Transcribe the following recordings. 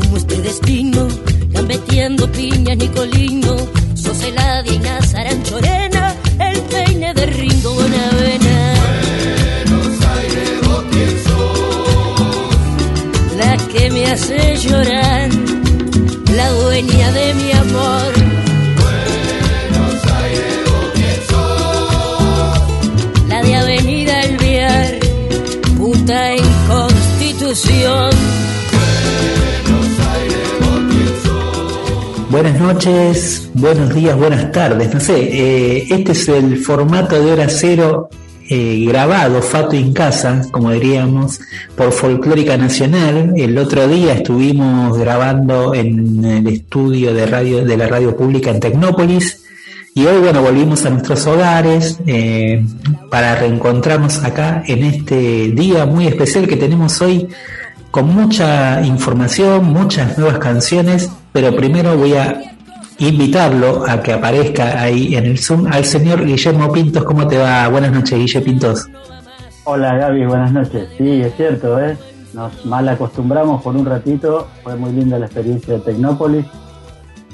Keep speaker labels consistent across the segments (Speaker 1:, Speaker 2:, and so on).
Speaker 1: como este
Speaker 2: noches, buenos días, buenas tardes. No sé, eh, este es el formato de hora cero eh, grabado, Fato en casa, como diríamos, por Folclórica Nacional. El otro día estuvimos grabando en el estudio de radio de la radio pública en Tecnópolis. Y hoy, bueno, volvimos a nuestros hogares eh, para reencontrarnos acá en este día muy especial que tenemos hoy con mucha información, muchas nuevas canciones, pero primero voy a invitarlo a que aparezca ahí en el Zoom al señor Guillermo Pintos. ¿Cómo te va? Buenas noches, Guille Pintos.
Speaker 3: Hola Gaby, buenas noches. Sí, es cierto, ¿eh? nos mal acostumbramos por un ratito, fue muy linda la experiencia de Tecnópolis.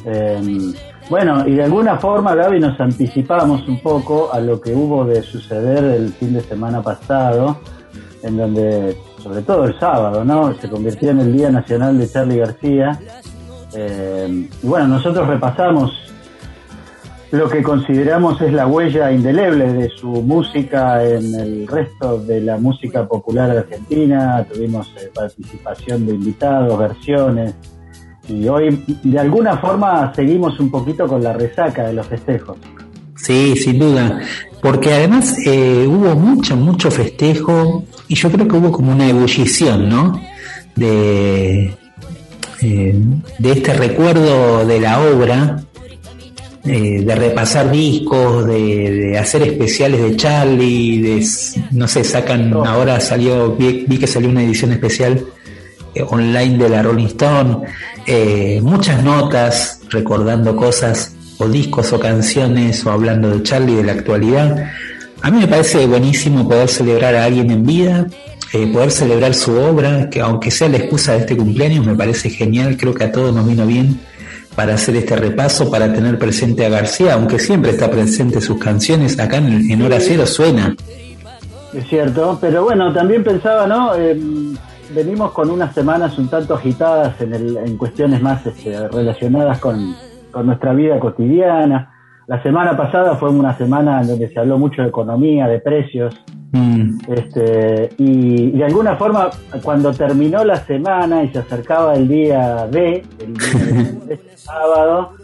Speaker 3: Eh, bueno, y de alguna forma, Gaby, nos anticipamos un poco a lo que hubo de suceder el fin de semana pasado, en donde, sobre todo el sábado, ¿no? Se convirtió en el Día Nacional de Charlie García. Eh, y bueno, nosotros repasamos lo que consideramos es la huella indeleble de su música en el resto de la música popular argentina. Tuvimos eh, participación de invitados, versiones, y hoy de alguna forma seguimos un poquito con la resaca de los festejos.
Speaker 2: Sí, sin duda, porque además eh, hubo mucho, mucho festejo y yo creo que hubo como una ebullición, ¿no? De, eh, de este recuerdo de la obra, eh, de repasar discos, de, de hacer especiales de Charlie, de, no sé, sacan, ahora salió, vi, vi que salió una edición especial eh, online de la Rolling Stone, eh, muchas notas recordando cosas o discos o canciones o hablando de Charlie de la actualidad. A mí me parece buenísimo poder celebrar a alguien en vida, eh, poder celebrar su obra, que aunque sea la excusa de este cumpleaños, me parece genial, creo que a todos nos vino bien para hacer este repaso, para tener presente a García, aunque siempre está presente sus canciones, acá en, en Hora Cero suena.
Speaker 3: Es cierto, pero bueno, también pensaba, ¿no? Eh, venimos con unas semanas un tanto agitadas en, el, en cuestiones más este, relacionadas con, con, nuestra vida cotidiana. La semana pasada fue una semana en donde se habló mucho de economía, de precios. Mm. Este, y de alguna forma, cuando terminó la semana y se acercaba el día D, el día de este sábado,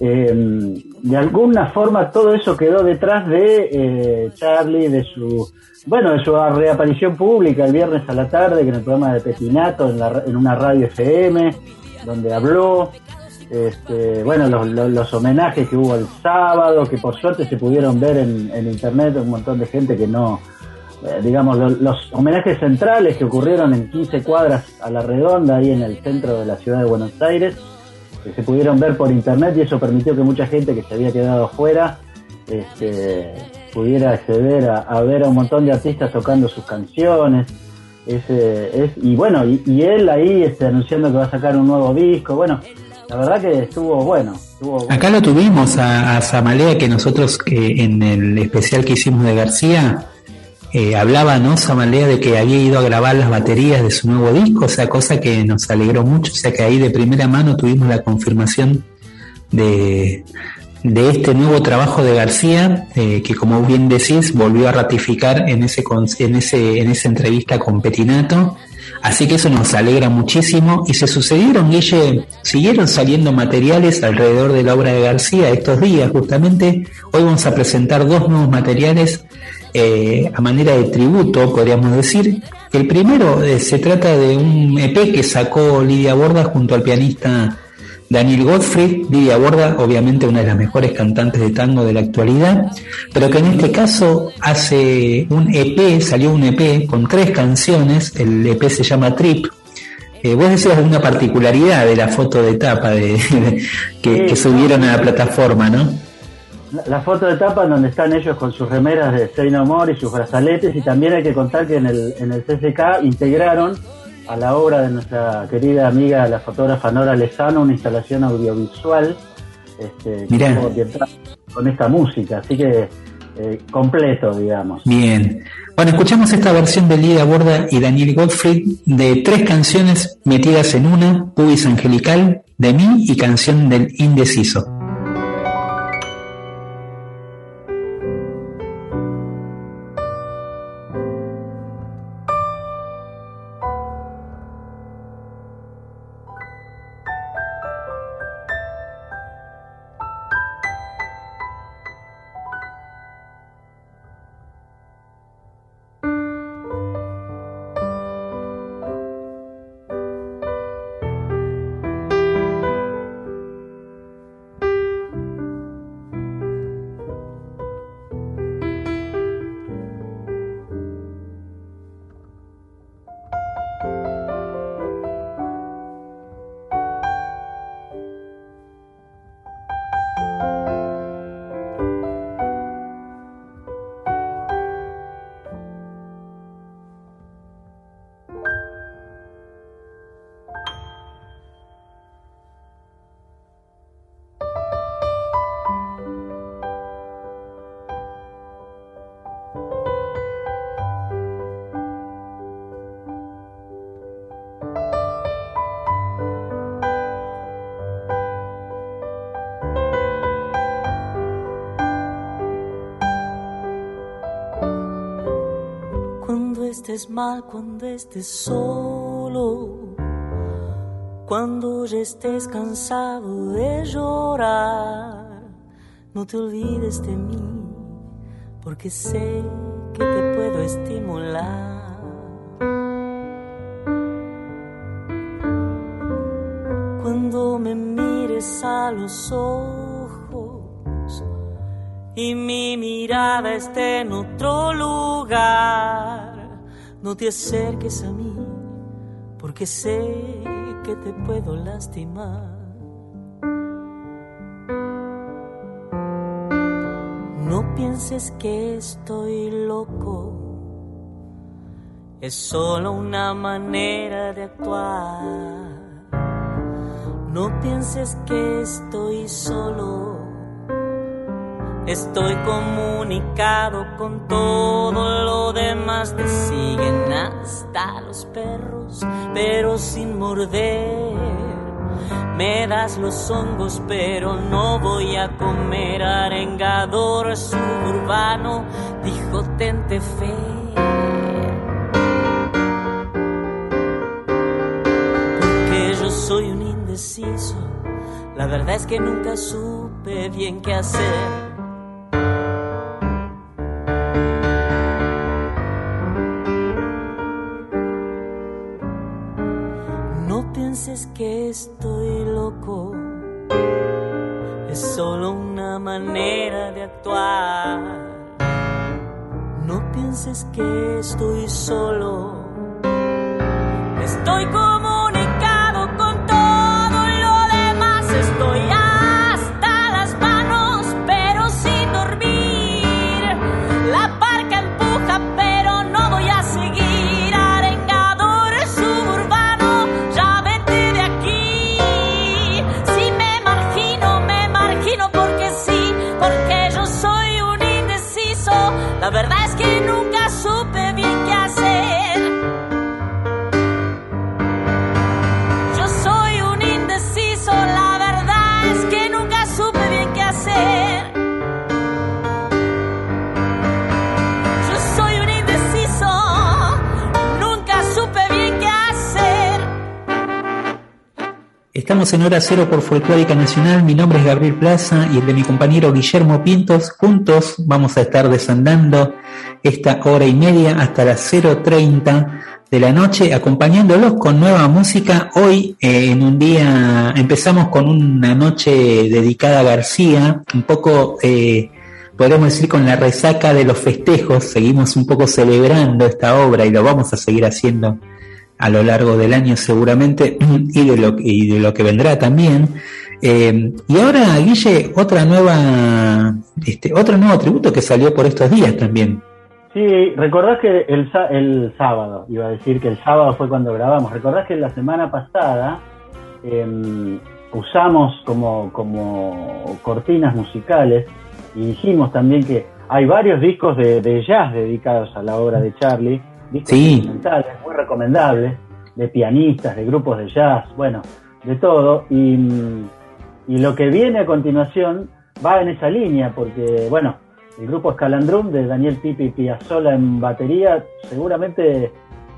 Speaker 3: eh, de alguna forma todo eso quedó detrás de eh, Charlie, de su bueno, de su reaparición pública el viernes a la tarde, que en el programa de Pepinato, en, la, en una radio FM, donde habló, este, bueno, los, los, los, homenajes que hubo el sábado, que por suerte se pudieron ver en, en internet, un montón de gente que no, eh, digamos, los, los, homenajes centrales que ocurrieron en 15 cuadras a la redonda, ahí en el centro de la ciudad de Buenos Aires, que se pudieron ver por internet y eso permitió que mucha gente que se había quedado afuera, este, pudiera acceder a, a, ver a un montón de artistas tocando sus canciones. Es, es, y bueno, y, y, él ahí este, anunciando que va a sacar un nuevo disco. Bueno, la verdad que estuvo bueno. Estuvo bueno.
Speaker 2: Acá lo tuvimos a, a Samalea, que nosotros eh, en el especial que hicimos de García, eh, hablaba, ¿no? Samalea de que había ido a grabar las baterías de su nuevo disco, o sea, cosa que nos alegró mucho, o sea, que ahí de primera mano tuvimos la confirmación de, de este nuevo trabajo de García, eh, que como bien decís, volvió a ratificar en, ese, en, ese, en esa entrevista con Petinato. Así que eso nos alegra muchísimo. Y se sucedieron, Guille, siguieron saliendo materiales alrededor de la obra de García estos días, justamente. Hoy vamos a presentar dos nuevos materiales eh, a manera de tributo, podríamos decir. El primero eh, se trata de un EP que sacó Lidia Borda junto al pianista Daniel Gottfried, Lidia Borda, obviamente una de las mejores cantantes de tango de la actualidad, pero que en este caso hace un EP, salió un EP con tres canciones, el EP se llama Trip. Eh, vos decías una particularidad de la foto de tapa de, de- que, que subieron a la plataforma, ¿no?
Speaker 3: La, la foto de tapa donde están ellos con sus remeras de Say No More y sus brazaletes y también hay que contar que en el, en el CCK integraron a la obra de nuestra querida amiga la fotógrafa Nora Lezano una instalación audiovisual este, con esta música, así que eh, completo digamos.
Speaker 2: Bien. Bueno, escuchamos esta versión de Lidia Borda y Daniel Gottfried de tres canciones metidas en una, Pubis Angelical, de mí y canción del Indeciso.
Speaker 4: Estés solo, cuando ya estés cansado de llorar, no te olvides de mí, porque sé que te puedo estimular. Cuando me mires a los ojos y mi mirada esté en otro lugar, no te acerques a mí, porque sé que te puedo lastimar. No pienses que estoy loco, es solo una manera de actuar. No pienses que estoy solo, estoy comunicado con todo lo demás. Te siguen hasta los perros, pero sin morder. Me das los hongos, pero no voy a comer arengador suburbano, dijo Tente Fe. Soy un indeciso, la verdad es que nunca supe bien qué hacer. Estoy loco, es solo una manera de actuar. No pienses que estoy solo, estoy comunicado
Speaker 2: estamos en Hora Cero por Folclórica Nacional. Mi nombre es Gabriel Plaza y el de mi compañero Guillermo Pintos. Juntos vamos a estar desandando esta hora y media hasta las 0.30 de la noche, acompañándolos con nueva música. Hoy, eh, en un día, empezamos con una noche dedicada a García, un poco, eh, podemos decir, con la resaca de los festejos. Seguimos un poco celebrando esta obra y lo vamos a seguir haciendo a lo largo del año seguramente y de lo, y de lo que vendrá también. Eh, y ahora, Guille, otra nueva, este, otro nuevo tributo que salió por estos días también.
Speaker 3: Sí, recordás que el, el sábado, iba a decir que el sábado fue cuando grabamos, recordás que la semana pasada em, usamos como, como cortinas musicales y dijimos también que hay varios discos de jazz dedicados a la obra de Charlie, discos
Speaker 2: Sí.
Speaker 3: instrumentales muy recomendables, de pianistas, de grupos de jazz, bueno, de todo. Y, y lo que viene a continuación va en esa línea, porque, bueno, el grupo Escalandrum de Daniel Pipi Piazzolla en batería, seguramente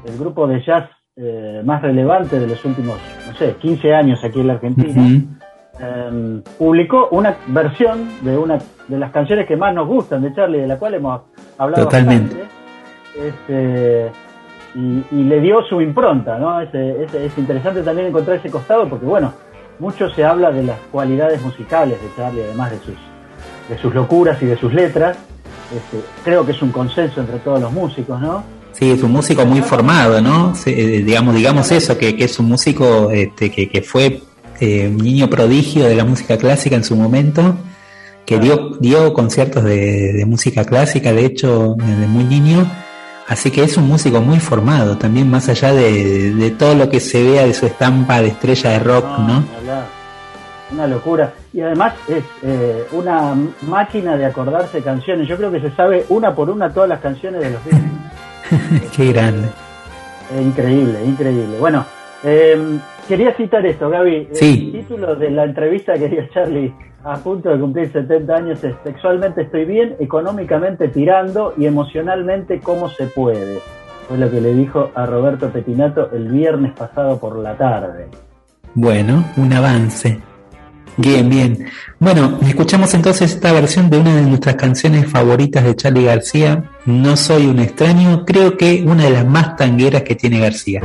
Speaker 3: el grupo de jazz eh, más relevante de los últimos, no sé, 15 años aquí en la Argentina, eh, publicó una versión de una de las canciones que más nos gustan de Charlie, de la cual hemos hablado
Speaker 2: Totalmente.
Speaker 3: bastante. Este, y, y le dio su impronta, ¿no? Es, es- es interesante también encontrar ese costado porque, bueno, mucho se habla de las cualidades musicales de Charlie, además de sus, de sus locuras y de sus letras. Este, creo que es un consenso entre todos los músicos, ¿no?
Speaker 2: Sí, es un músico muy formado, ¿no? Eh, digamos, digamos eso, que, que es un músico este, que, que fue eh, un niño prodigio de la música clásica en su momento, que dio, dio conciertos de, de música clásica, de hecho, desde muy niño. Así que es un músico muy formado, también más allá de, de todo lo que se vea de su estampa de estrella de rock, ¿no?
Speaker 3: Una locura. Y además es eh, una máquina de acordarse canciones. Yo creo que se sabe una por una todas las canciones de los Beatles.
Speaker 2: Qué grande.
Speaker 3: Es increíble, increíble. Bueno, eh, quería citar esto, Gaby.
Speaker 2: Sí.
Speaker 3: El título de la entrevista que dio Charlie a punto de cumplir 70 años es Sexualmente estoy bien, económicamente tirando y emocionalmente como se puede. Fue lo que le dijo a Roberto Petinato el viernes pasado por la tarde.
Speaker 2: Bueno, un avance. Bien, bien. Bueno, escuchamos entonces esta versión de una de nuestras canciones favoritas de Charlie García, No soy un extraño, creo que una de las más tangueras que tiene García.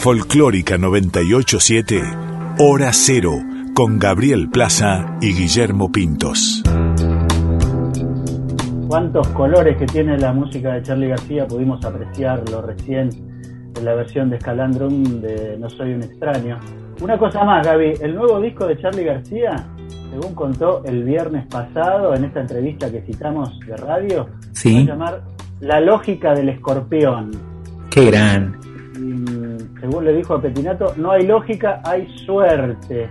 Speaker 5: Folclórica 987, Hora Cero, con Gabriel Plaza y Guillermo Pintos.
Speaker 3: Cuántos colores que tiene la música de Charlie García, pudimos apreciarlo recién en la versión de Scalandrum de No Soy un extraño. Una cosa más, Gaby, el nuevo disco de Charlie García, según contó el viernes pasado en esta entrevista que citamos de radio,
Speaker 2: Sí.
Speaker 3: se va a llamar La lógica del escorpión.
Speaker 2: Qué gran.
Speaker 3: Según le dijo a Petinato, no hay lógica, hay suerte.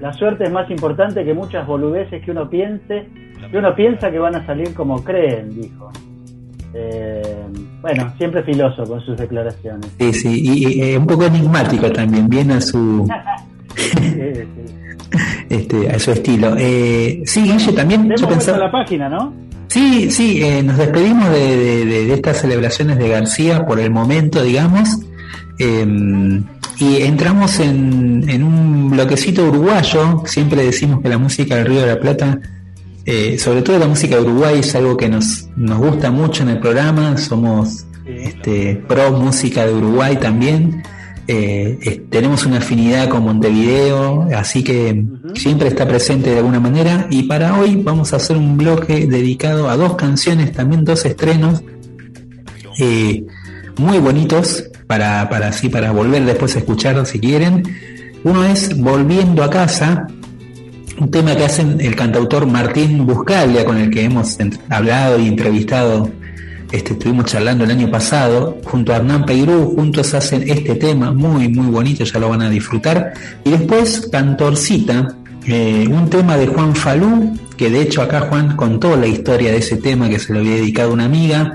Speaker 3: La suerte es más importante que muchas boludeces que uno piense, que uno piensa que van a salir como creen, dijo. Eh, bueno, siempre filoso con sus declaraciones.
Speaker 2: Sí, sí. Y, y, eh, un poco enigmático también, bien a su,
Speaker 3: Sí, sí.
Speaker 2: este, a su estilo. Eh, sí, Guille, también yo pensaba...
Speaker 3: la página, ¿no?
Speaker 2: Sí, sí, eh, nos despedimos de, de- de- de estas celebraciones de García por el momento, digamos, eh, y entramos en, en un bloquecito uruguayo. Siempre decimos que la música del Río de la Plata, eh, sobre todo la música de Uruguay, es algo que nos, nos gusta mucho en el programa. Somos este, pro música de Uruguay también. Eh, eh, tenemos una afinidad con Montevideo, así que siempre está presente de alguna manera. Y para hoy vamos a hacer un bloque dedicado a dos canciones, también dos estrenos eh, muy bonitos para, para así para volver después a escuchar si quieren. Uno es Volviendo a casa, un tema que hacen el cantautor Martín Buscaglia, con el que hemos hablado y entrevistado, este, estuvimos charlando el año pasado, junto a Hernán Peirú, juntos hacen este tema muy, muy bonito, ya lo van a disfrutar. Y después Cantorcita, eh, un tema de Juan Falú, que de hecho acá Juan contó la historia de ese tema que se lo había dedicado una amiga,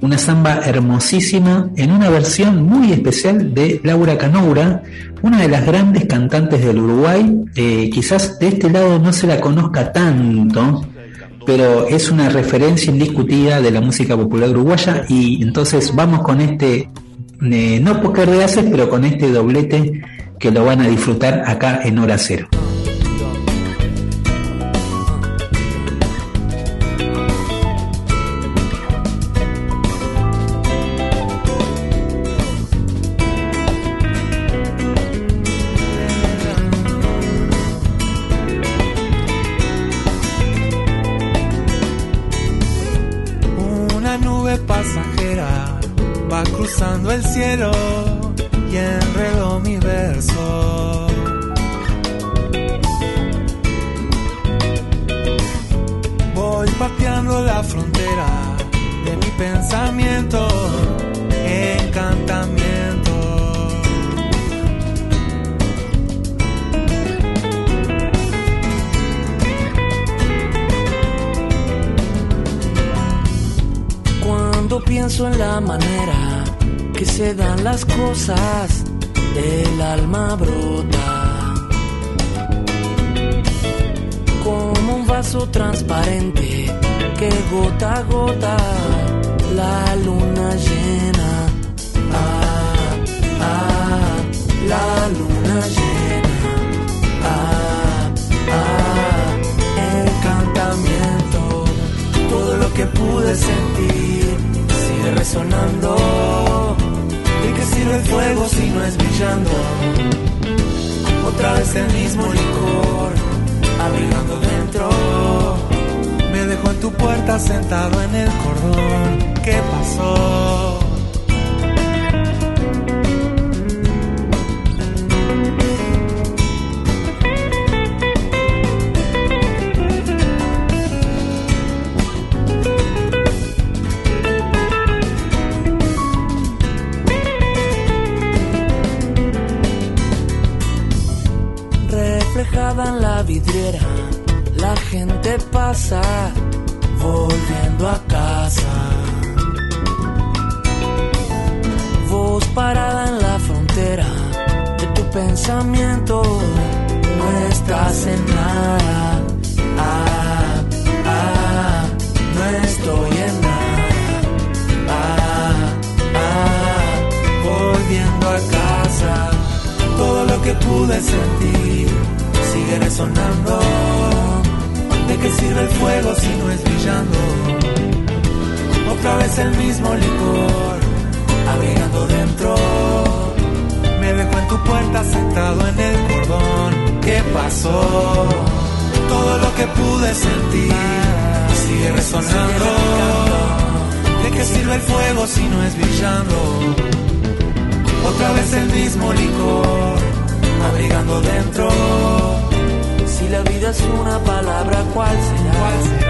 Speaker 2: una samba hermosísima en una versión muy especial de Laura Canoura, una de las grandes cantantes del Uruguay. Eh, quizás de este lado no se la conozca tanto, pero es una referencia indiscutida de la música popular uruguaya y entonces vamos con este, eh, no poker de haces, pero con este doblete que lo van a disfrutar acá en hora cero.
Speaker 6: Sigue resonando. ¿De qué sirve el fuego si no es brillando? Otra vez el mismo licor, abrigando dentro.
Speaker 7: Me dejó en tu puerta sentado en el cordón. ¿Qué pasó?
Speaker 6: La gente pasa volviendo a casa. Vos parada en la frontera de tu pensamiento, no estás en nada. Ah, ah, no estoy en nada. Ah, ah, volviendo a casa. Todo lo que pude sentir sigue resonando. ¿De qué sirve el fuego si no es brillando? Otra vez el mismo licor, abrigando dentro. puerta sentado en el cordón. ¿Qué pasó? Todo lo que pude sentir sigue resonando. ¿De qué sirve el fuego si no es brillando? Otra vez el mismo licor, abrigando dentro.
Speaker 4: La vida es una palabra, ¿cuál será,
Speaker 6: ¿Cuál?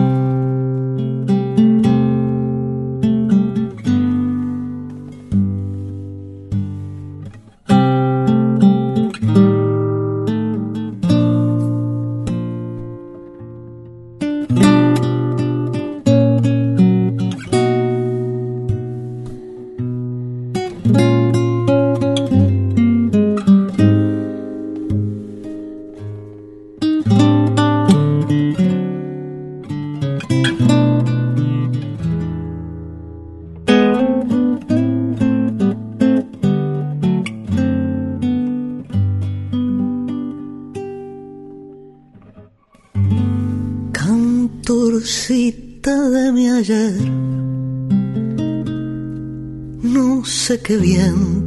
Speaker 8: No sé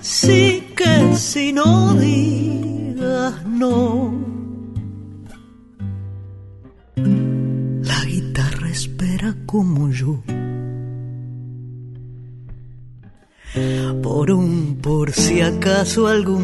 Speaker 8: decí que si no digas no. La guitarra espera como yo. Por un por si acaso algún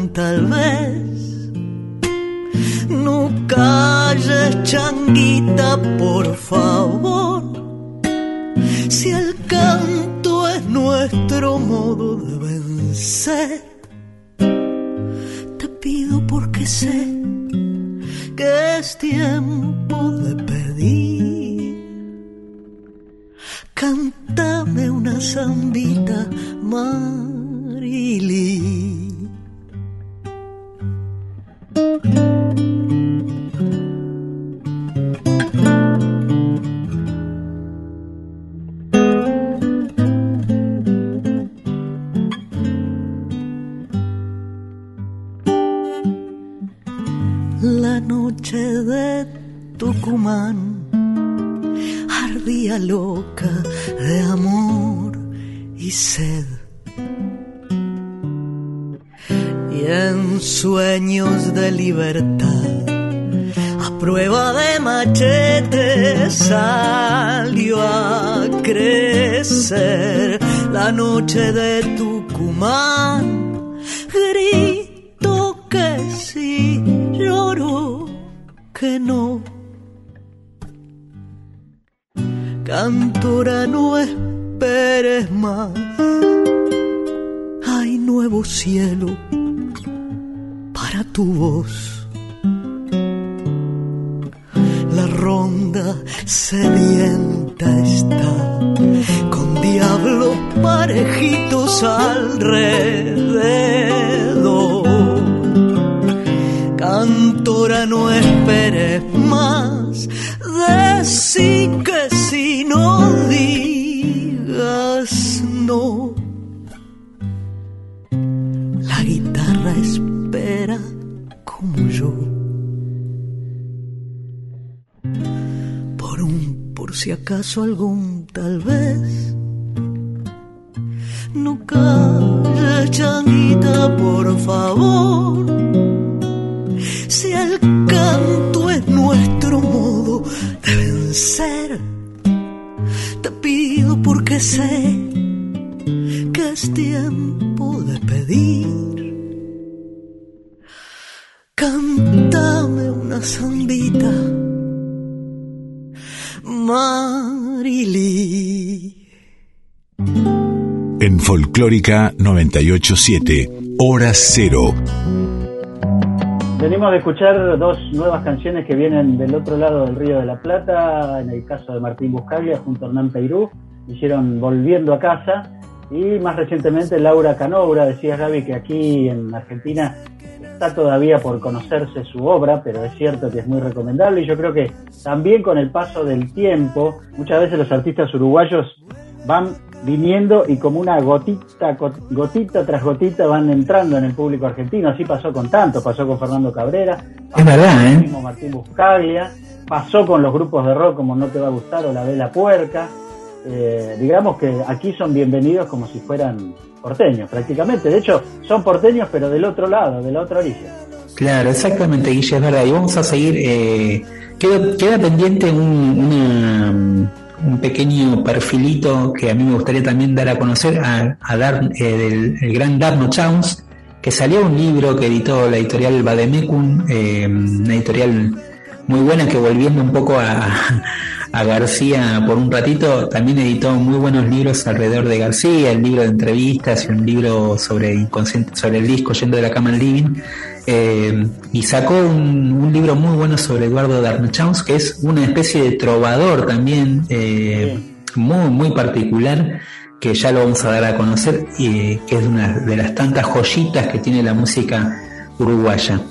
Speaker 8: noche de Tucumán. Grito que sí, lloro que no. Cantora, no esperes más nuevo cielo para tu voz. La ronda sedienta está parejitos alrededor. Cantora, no esperes más, decí que si no digas no. La guitarra espera como yo. Por un, por si acaso algún tal vez. No calles, changuita, por favor. Si el canto es nuestro modo de vencer, te pido porque sé que es tiempo de pedir. Cántame una zambita, Marily.
Speaker 5: En Folclórica 987, Hora Cero.
Speaker 3: Venimos de escuchar dos nuevas canciones que vienen del otro lado del Río de la Plata, en el caso de Martín Buscaglia junto a Hernán Peirú, hicieron Volviendo a casa, y más recientemente Laura Canobra, decía Gaby que aquí en Argentina está todavía por conocerse su obra, pero es cierto que es muy recomendable y yo creo que también con el paso del tiempo, muchas veces los artistas uruguayos van viniendo y como una gotita, gotita tras gotita van entrando en el público argentino. Así pasó con tanto, pasó con Fernando Cabrera,
Speaker 2: Es verdad,
Speaker 3: con el
Speaker 2: ¿eh?
Speaker 3: mismo Martín Buscaglia, pasó con los grupos de rock como No Te Va a Gustar o La Vela Puerca. Eh, digamos que aquí son bienvenidos como si fueran porteños prácticamente. De hecho, son porteños pero del otro lado, de la otra orilla.
Speaker 2: Claro, exactamente, Guille, es verdad. Y vamos a seguir. Eh, queda, queda pendiente un, una, un pequeño perfilito que a mí me gustaría también dar a conocer, a, a dar eh, del el gran Darno Chauns, que salió un libro que editó la editorial Bademecum, eh, una editorial muy buena que volviendo un poco a, a García por un ratito, también editó muy buenos libros alrededor de García, el libro de entrevistas y un libro sobre sobre el disco Yendo de la cama al living. Eh, y sacó un, un libro muy bueno sobre Eduardo Darnechauns, que es una especie de trovador también, eh, muy, muy particular, que ya lo vamos a dar a conocer, y que es una de las tantas joyitas que tiene la música uruguaya.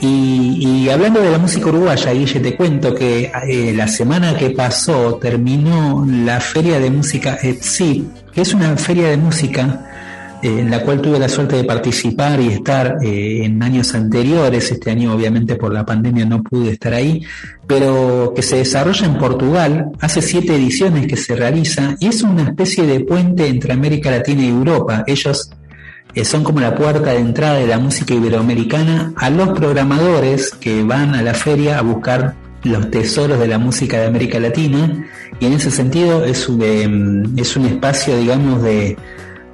Speaker 2: Y, y hablando de la música uruguaya, Guille, te cuento que eh, la semana que pasó terminó la Feria de Música EPSI, que es una feria de música en la cual tuve la suerte de participar y estar eh, en años anteriores. Este año, obviamente, por la pandemia no pude estar ahí, pero que se desarrolla en Portugal. Hace siete ediciones que se realiza y es una especie de puente entre América Latina y Europa. Ellos eh, son como la puerta de entrada de la música iberoamericana a los programadores que van a la feria a buscar los tesoros de la música de América Latina y en ese sentido es un, eh, es un espacio digamos de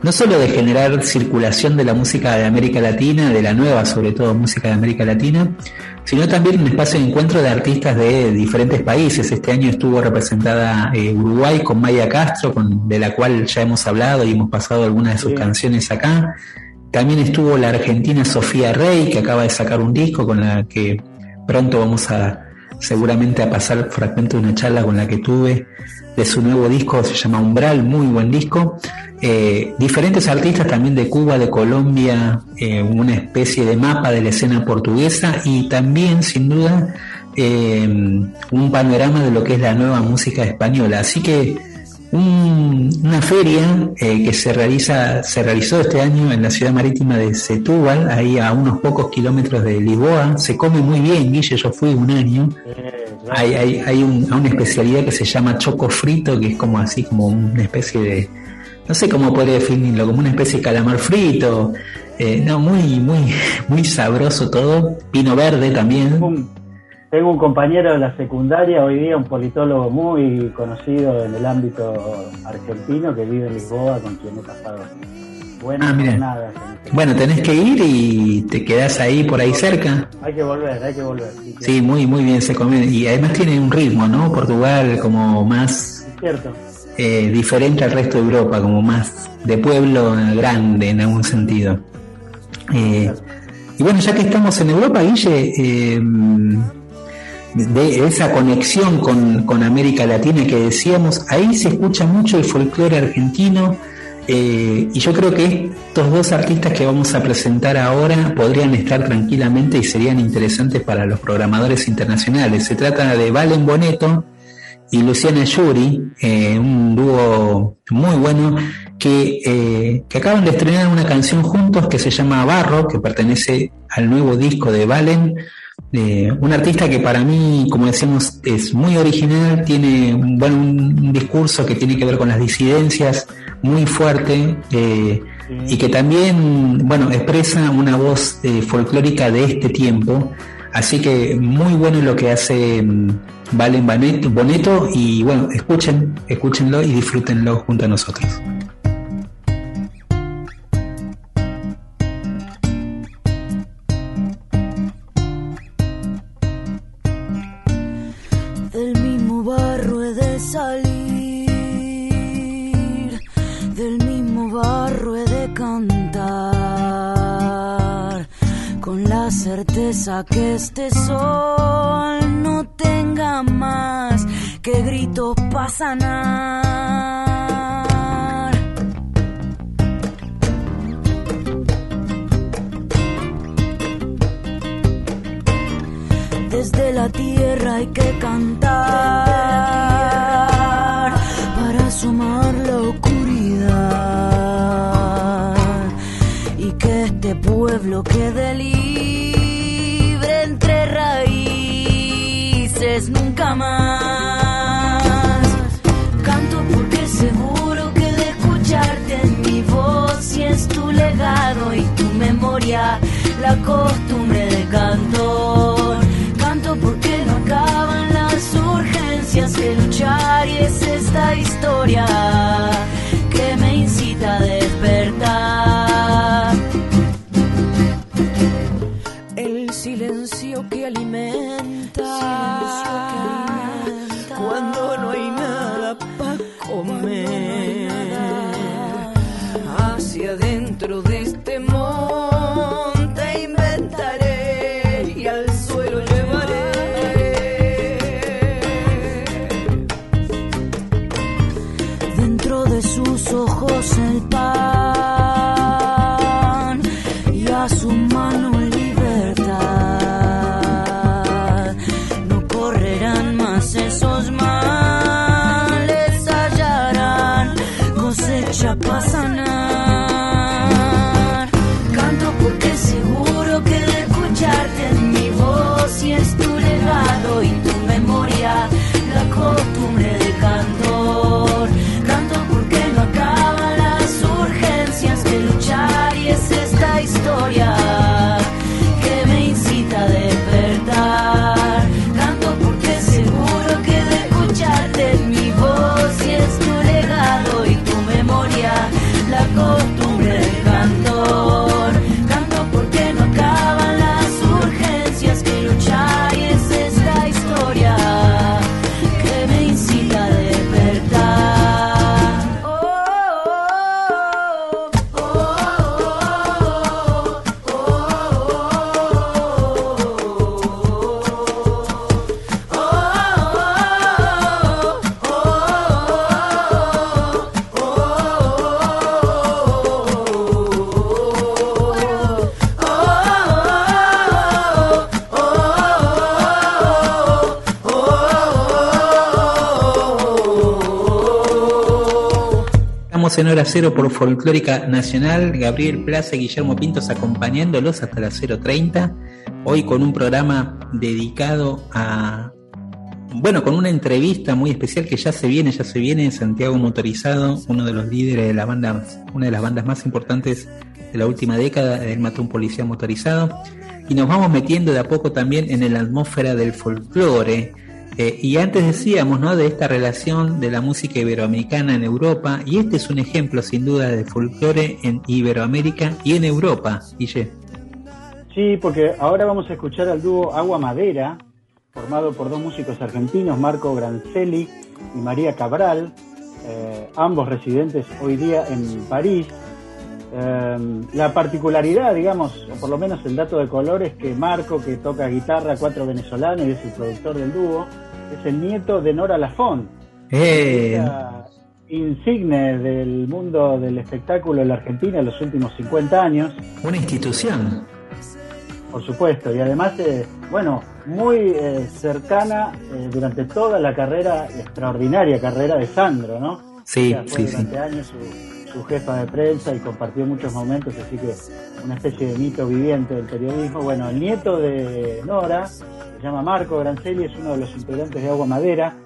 Speaker 2: no solo de generar circulación de la música de América Latina, de la nueva sobre todo música de América Latina, sino también un espacio de encuentro de artistas de diferentes países. Este año estuvo representada eh, Uruguay con Maya Castro, con, de la cual ya hemos hablado y hemos pasado algunas de sus canciones acá. También estuvo la argentina Sofía Rey, que acaba de sacar un disco con la que pronto vamos a seguramente a pasar fragmento de una charla con la que tuve de su nuevo disco, se llama Umbral, muy buen disco. Eh, diferentes artistas también de Cuba, de Colombia, eh, una especie de mapa de la escena portuguesa y también, sin duda, eh, un panorama de lo que es la nueva música española. Así que un- una feria eh, que se realiza se realizó este año en la ciudad marítima de Setúbal, ahí a unos pocos kilómetros de Lisboa. Se come muy bien, Guille, yo fui un año. Hay, hay, hay un- una especialidad que se llama choco frito, que es como así, como una especie de, no sé cómo podría definirlo, como una especie de calamar frito. Eh, no, muy, muy, muy sabroso todo. Vino verde también.
Speaker 3: Un, tengo un compañero de la secundaria, hoy día un politólogo muy conocido en el ámbito argentino que vive en Lisboa, con quien he pasado buenas
Speaker 2: Ah,
Speaker 3: jornadas. este-
Speaker 2: Bueno, tenés que ir y te quedás ahí por ahí cerca.
Speaker 3: Hay que volver, hay que volver. sí,
Speaker 2: muy, muy bien se come. Y además tiene un ritmo, ¿no? Portugal como más
Speaker 3: Es cierto.
Speaker 2: eh, diferente al resto de Europa, como más de pueblo grande en algún sentido. Eh, y bueno, ya que estamos en Europa, Guille, eh, de esa conexión con, con América Latina que decíamos, ahí se escucha mucho el folclore argentino. eh, y yo creo que estos dos artistas que vamos a presentar ahora podrían estar tranquilamente y serían interesantes para los programadores internacionales. Se trata de Valen Boneto y Luciana Yuri, eh, un dúo muy bueno que, eh, que acaban de estrenar una canción juntos que se llama Barro, que pertenece al nuevo disco de Valen. Un artista que para mí, como decíamos, es muy original, tiene un, bueno, un, discurso que tiene que ver con las disidencias muy fuerte eh, y que también, bueno, expresa una voz eh, folclórica de este tiempo. Así que muy bueno lo que hace mm, Valen Boneto y bueno, escuchen, escúchenlo y disfrútenlo junto a nosotros.
Speaker 7: Que este sol no tenga más que gritos para sanar. Desde la tierra hay que cantar para asomar la oscuridad y que este pueblo quede libre y es tu legado y tu memoria la costumbre de cantor. Canto en
Speaker 2: hora cero por Folclórica Nacional, Gabriel Plaza y Guillermo Pintos acompañándolos hasta las 0.30, hoy con un programa dedicado a, bueno, con una entrevista muy especial que ya se viene, ya se viene, Santiago Motorizado, uno de los líderes de la banda, una de las bandas más importantes de la última década, el mató un policía motorizado, y nos vamos metiendo de a poco también en la atmósfera del folclore, eh, y antes decíamos, ¿no? De esta relación de la música iberoamericana en Europa, y este es un ejemplo, sin duda, de folclore en Iberoamérica y en Europa, Guille.
Speaker 3: Sí, porque ahora vamos a escuchar al dúo Agua Madera, formado por dos músicos argentinos, Marco Grancelli y María Cabral, eh, ambos residentes hoy día en París. Eh, la particularidad, digamos, o por lo menos el dato de color es que Marco, que toca guitarra, cuatro venezolanos y es el productor del dúo, es el nieto de Nora Lafont,
Speaker 2: Eh,
Speaker 3: insigne del mundo del espectáculo en la Argentina en los últimos 50 años.
Speaker 2: una institución.
Speaker 3: Por supuesto, y además, eh, bueno, muy eh, cercana eh, durante toda la carrera, extraordinaria carrera de Sandro, ¿no?
Speaker 2: Sí,
Speaker 3: fue
Speaker 2: sí, sí.
Speaker 3: durante años su, su jefa de prensa y compartió muchos momentos, así que una especie de mito viviente del periodismo. Bueno, el nieto de Nora, se llama Marco Grancelli, es uno de los integrantes de Agua Madera.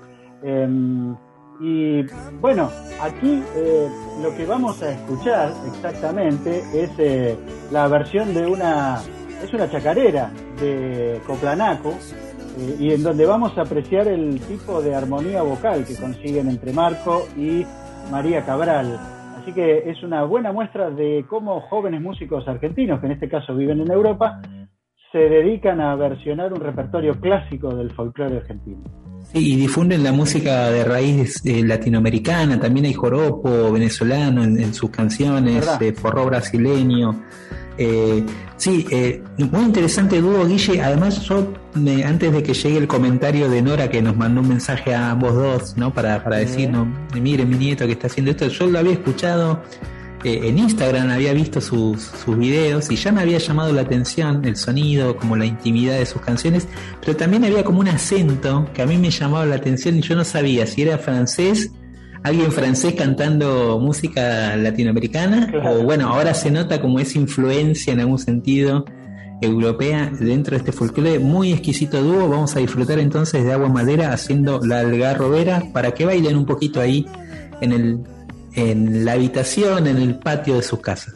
Speaker 3: eh, y bueno, aquí eh, lo que vamos a escuchar exactamente es eh, la versión de una, es una chacarera de Coplanaco, eh, y en donde vamos a apreciar el tipo de armonía vocal que consiguen entre Marco y María Cabral. Así que es una buena muestra de cómo jóvenes músicos argentinos, que en este caso viven en Europa, se dedican a versionar un repertorio clásico del folclore argentino.
Speaker 2: Sí, y difunden la música de raíz eh, latinoamericana, también hay joropo venezolano en, en sus canciones, eh, forró brasileño. Eh, sí, eh, muy interesante dúo, Guille. Además, yo, me- antes de que llegue el comentario de Nora, que nos mandó un mensaje a ambos dos, ¿no? Para, para
Speaker 3: Sí.
Speaker 2: decirnos, mire mi nieto que está haciendo esto, yo lo había escuchado eh, en Instagram, había visto sus, sus videos y ya me había llamado la atención el sonido, como la intimidad de sus canciones, pero también había como un acento que a mí me llamaba la atención y yo no sabía si era francés, alguien francés cantando música latinoamericana,
Speaker 3: Claro.
Speaker 2: o bueno, ahora se nota como esa influencia en algún sentido europea dentro de este folclore muy exquisito dúo. Vamos a disfrutar entonces de Agua Madera haciendo la algarrobera para que bailen un poquito ahí en el en la habitación, en el patio de sus casas.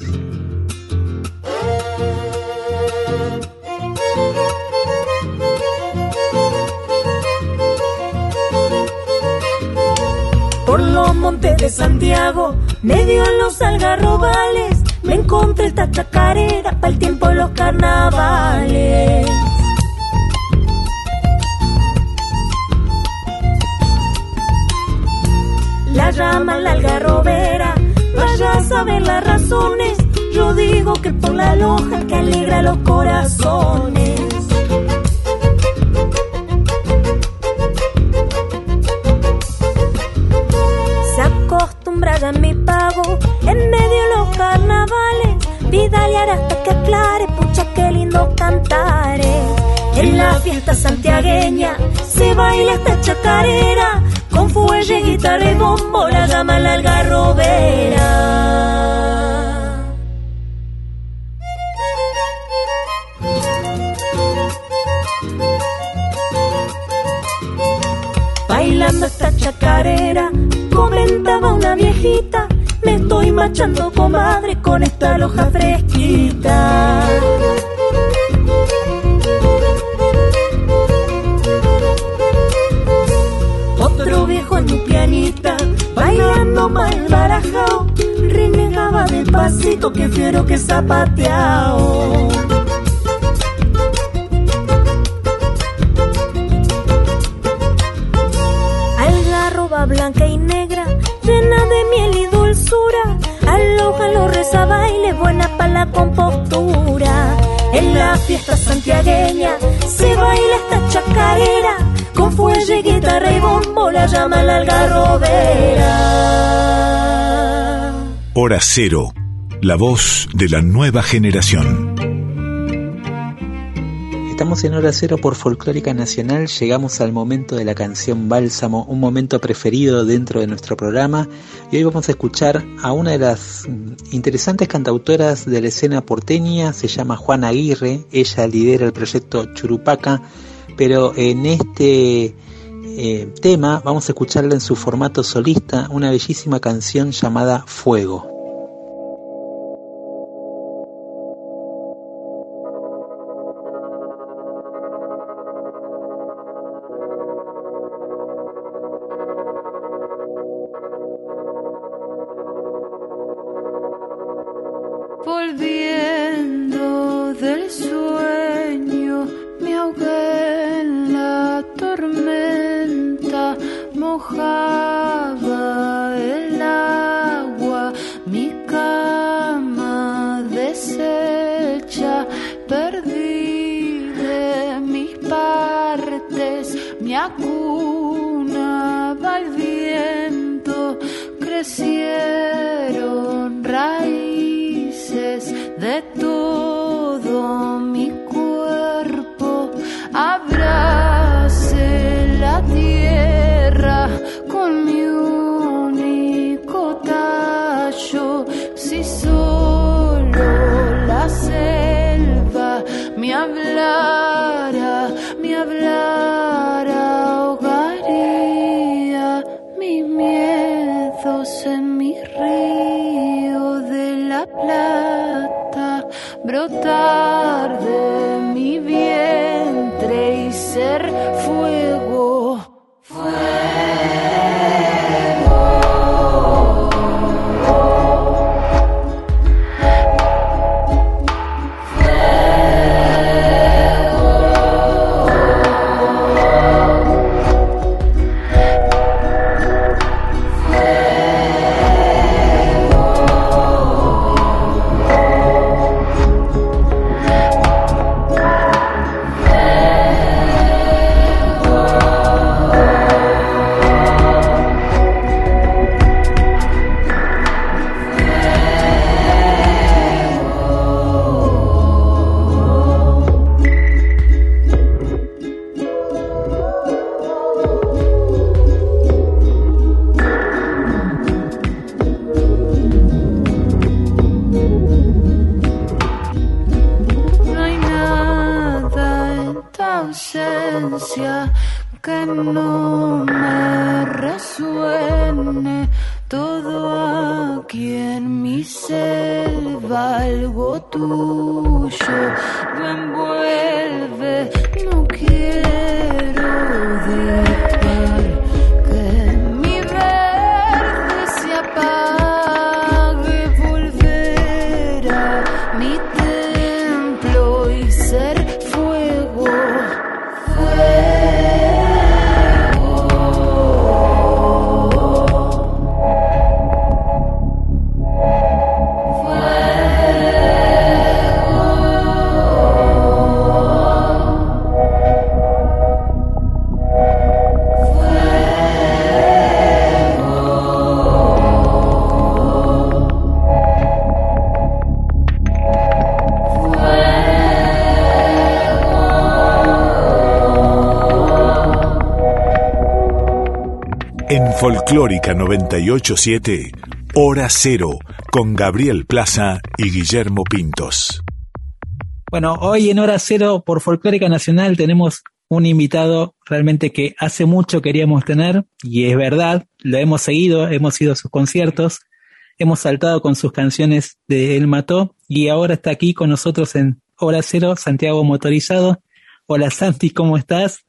Speaker 9: Por los montes de Santiago, medio en los algarrobales, me encontré esta chacarera para el tiempo de los carnavales. La llaman la algarrobera, vaya a saber las razones. Yo digo que por la loja que alegra los corazones. Se acostumbra ya mi pago en medio de los carnavales. Vidalear hasta que aclare, pucha qué lindo cantares. En la fiesta santiagueña se baila esta chacarera. Con fuelle, guitarra bombo la llaman la algarrobera. Bailando esta chacarera, comentaba una viejita, me estoy machando comadre con esta loja fresquita. Bailando mal barajao, renegaba despacito que fiero que zapateao. algarroba blanca y negra, llena de miel y dulzura. Aloja lo reza baile, buena para la compostura. En la fiesta santiagueña se baila esta chacarera, guitarra y bombo la llama la algarrobera.
Speaker 5: Hora Cero, la voz de la nueva generación.
Speaker 2: Estamos en Hora Cero por Folclórica Nacional, llegamos al momento de la canción Bálsamo, un momento preferido dentro de nuestro programa. Y hoy vamos a escuchar a una de las interesantes cantautoras de la escena porteña, se llama Juana Aguirre, ella lidera el proyecto Churupaca, pero en este eh, tema vamos a escucharla en su formato solista, una bellísima canción llamada Fuego.
Speaker 10: parecia En
Speaker 5: Folclórica 987, Hora Cero, con Gabriel Plaza y Guillermo Pintos.
Speaker 2: Bueno, hoy en Hora Cero por Folclórica Nacional tenemos un invitado realmente que hace mucho queríamos tener y es verdad, lo hemos seguido, hemos ido a sus conciertos, hemos saltado con sus canciones de El Mató y ahora está aquí con nosotros en Hora Cero, Santiago Motorizado. Hola Santi, ¿cómo estás?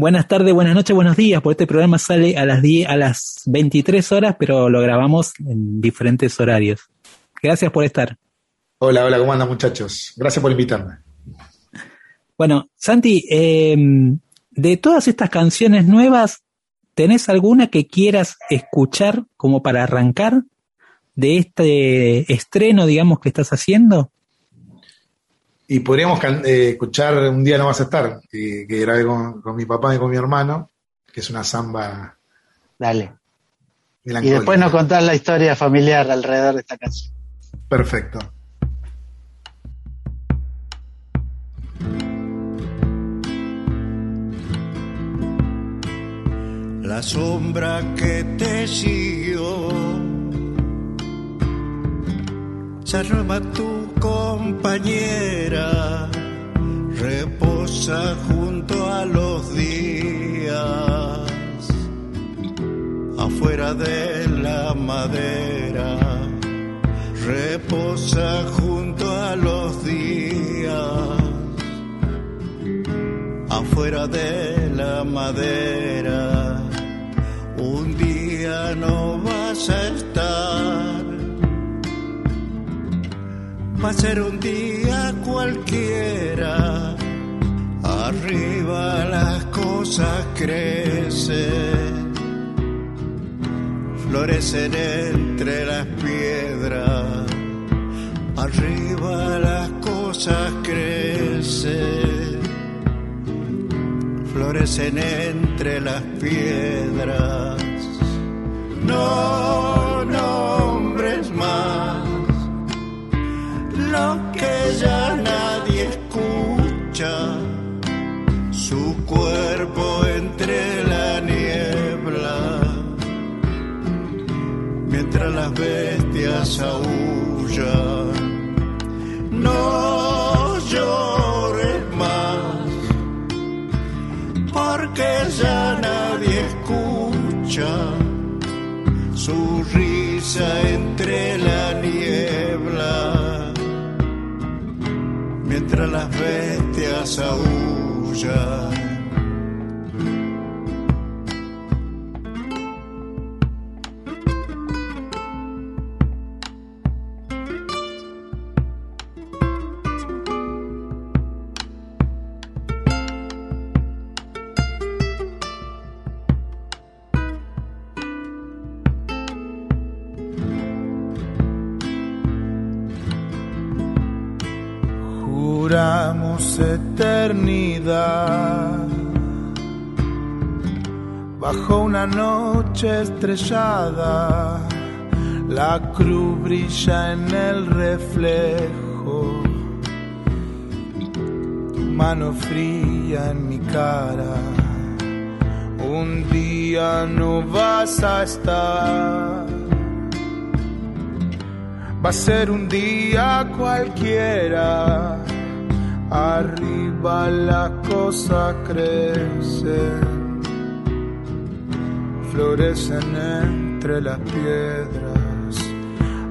Speaker 2: Buenas tardes, buenas noches, buenos días, porque este programa sale a las 10, a las 23 horas, pero lo grabamos en diferentes horarios. Gracias por estar.
Speaker 11: Hola, hola, ¿cómo andan muchachos? Gracias por invitarme.
Speaker 2: Bueno, Santi, eh, de todas estas canciones nuevas, ¿tenés alguna que quieras escuchar como para arrancar de este estreno, digamos, que estás haciendo?
Speaker 11: Y podríamos can- eh, escuchar Un día no vas a estar, que, que grabé con, con mi papá y con mi hermano, que es una samba
Speaker 12: Dale. Y después nos contás la historia familiar alrededor de esta canción.
Speaker 11: Perfecto.
Speaker 13: la sombra que te siguió. Se tu compañera, reposa junto a los días, afuera de la madera, reposa junto a los días. Afuera de la madera. Un día no vas a estar, va a ser un día cualquiera. Arriba las cosas crecen, florecen entre las piedras. Arriba las cosas crecen florecen entre las piedras. No nombres más lo que ya nadie escucha, su cuerpo entre la niebla, mientras las bestias aullan. No llores más, porque ya nadie escucha su risa entre la niebla, mientras las bestias aullan.
Speaker 14: Estrellada. La cruz brilla en el reflejo, tu mano fría en mi cara. Un día no vas a estar. Va a ser un día cualquiera. Arriba la cosa crece. Florecen entre las piedras.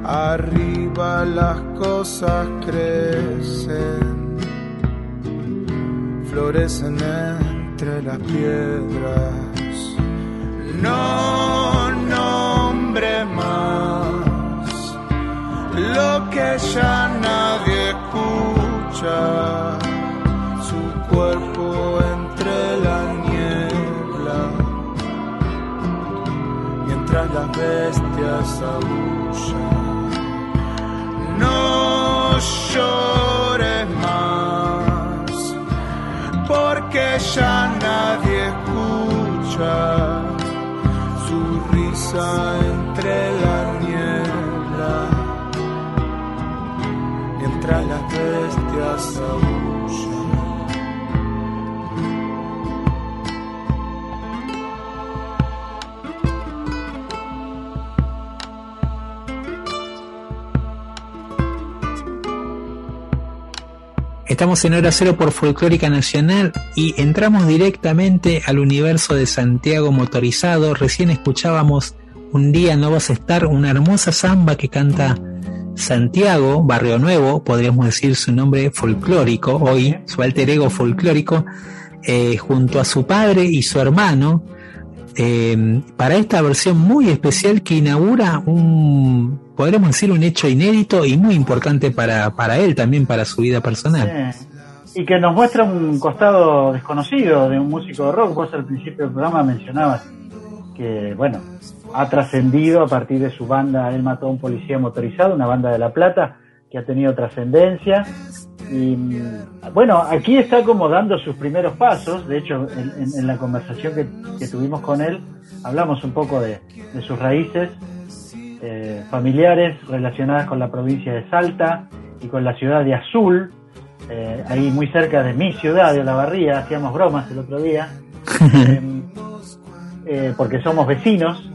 Speaker 14: Arriba las cosas crecen. Florecen entre las piedras. No nombre más lo que ya nadie escucha, mientras las bestias aullan. No llores más, porque ya nadie escucha su risa entre la niebla mientras las bestias aullan.
Speaker 2: Estamos en Hora Cero por Folclórica Nacional y entramos directamente al universo de Santiago motorizado. Recién escuchábamos Un día no vas a estar, una hermosa samba que canta Santiago, Barrio Nuevo, podríamos decir su nombre folclórico, hoy su alter ego folclórico, eh, junto a su padre y su hermano, eh, para esta versión muy especial que inaugura un, podríamos decir, un hecho inédito y muy importante para, para él también, para su vida personal.
Speaker 3: Y que nos muestra un costado desconocido de un músico de rock. Vos al principio del programa mencionabas que, bueno, ha trascendido a partir de su banda Él mató a un policía motorizado, una banda de La Plata que ha tenido trascendencia. Y bueno, aquí está como dando sus primeros pasos. De hecho, en, en- en la conversación que, que tuvimos con él, hablamos un poco de, de sus raíces eh, familiares relacionadas con la provincia de Salta y con la ciudad de Azul, eh, ahí muy cerca de mi ciudad, de Olavarría. Hacíamos bromas el otro día. Eh, eh, porque somos vecinos.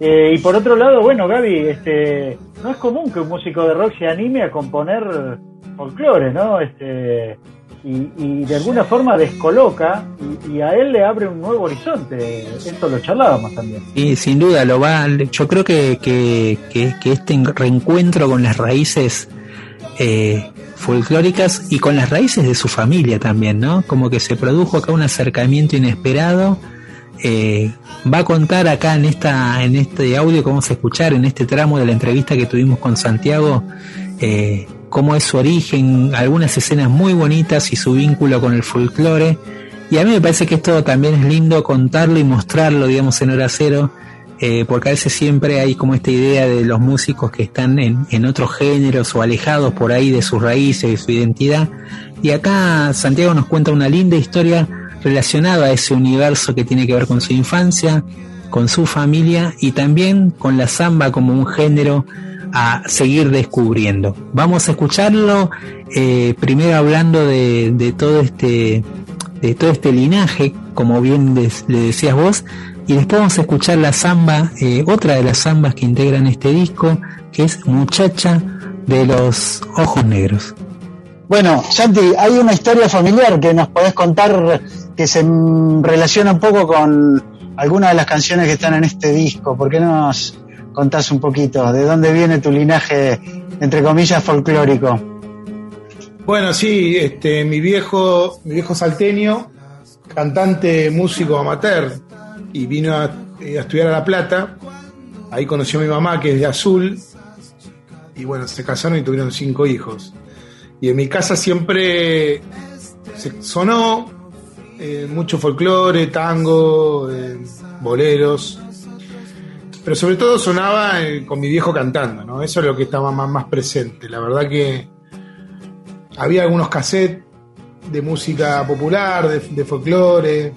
Speaker 3: Eh, y por otro lado, bueno, Gaby, este, no es común que un músico de rock se anime a componer folclore, ¿no? Este, y, y de alguna forma descoloca y, a él le abre un nuevo horizonte. Esto lo charlábamos también.
Speaker 2: Y sin duda lo va, yo creo que, que, que- que este reencuentro con las raíces eh, folclóricas y con las raíces de su familia también, ¿no? Como que se produjo acá un acercamiento inesperado. Eh, va a contar acá en esta en este audio que vamos a escuchar en este tramo de la entrevista que tuvimos con Santiago eh, cómo es su origen algunas escenas muy bonitas y su vínculo con el folclore y a mí me parece que esto también es lindo contarlo y mostrarlo digamos en hora cero eh, porque a veces siempre hay como esta idea de los músicos que están en, en otros géneros o alejados por ahí de sus raíces y su identidad. Y acá Santiago nos cuenta una linda historia relacionado a ese universo que tiene que ver con su infancia, con su familia y también con la samba como un género a seguir descubriendo. Vamos a escucharlo eh, primero hablando de, de todo este de todo este linaje, como bien le decías vos, y después vamos a escuchar la samba, eh, otra de las zambas que integran este disco, que es Muchacha de los Ojos Negros.
Speaker 12: Bueno, Santi, hay una historia familiar que nos podés contar que se relaciona un poco con algunas de las canciones que están en este disco. ¿Por qué no nos contás un poquito de dónde viene tu linaje, entre comillas, folclórico?
Speaker 11: Bueno, sí, este, mi viejo, mi viejo salteño, cantante, músico amateur, y vino a, eh, a estudiar a La Plata. Ahí conoció a mi mamá, que es de Azul, y bueno, se casaron y tuvieron cinco hijos. Y en mi casa siempre se sonó eh, mucho folclore, tango, eh, boleros, pero sobre todo sonaba eh, con mi viejo cantando, ¿no? Eso es lo que estaba más, más presente. La verdad que había algunos cassettes de música popular, de, folclore,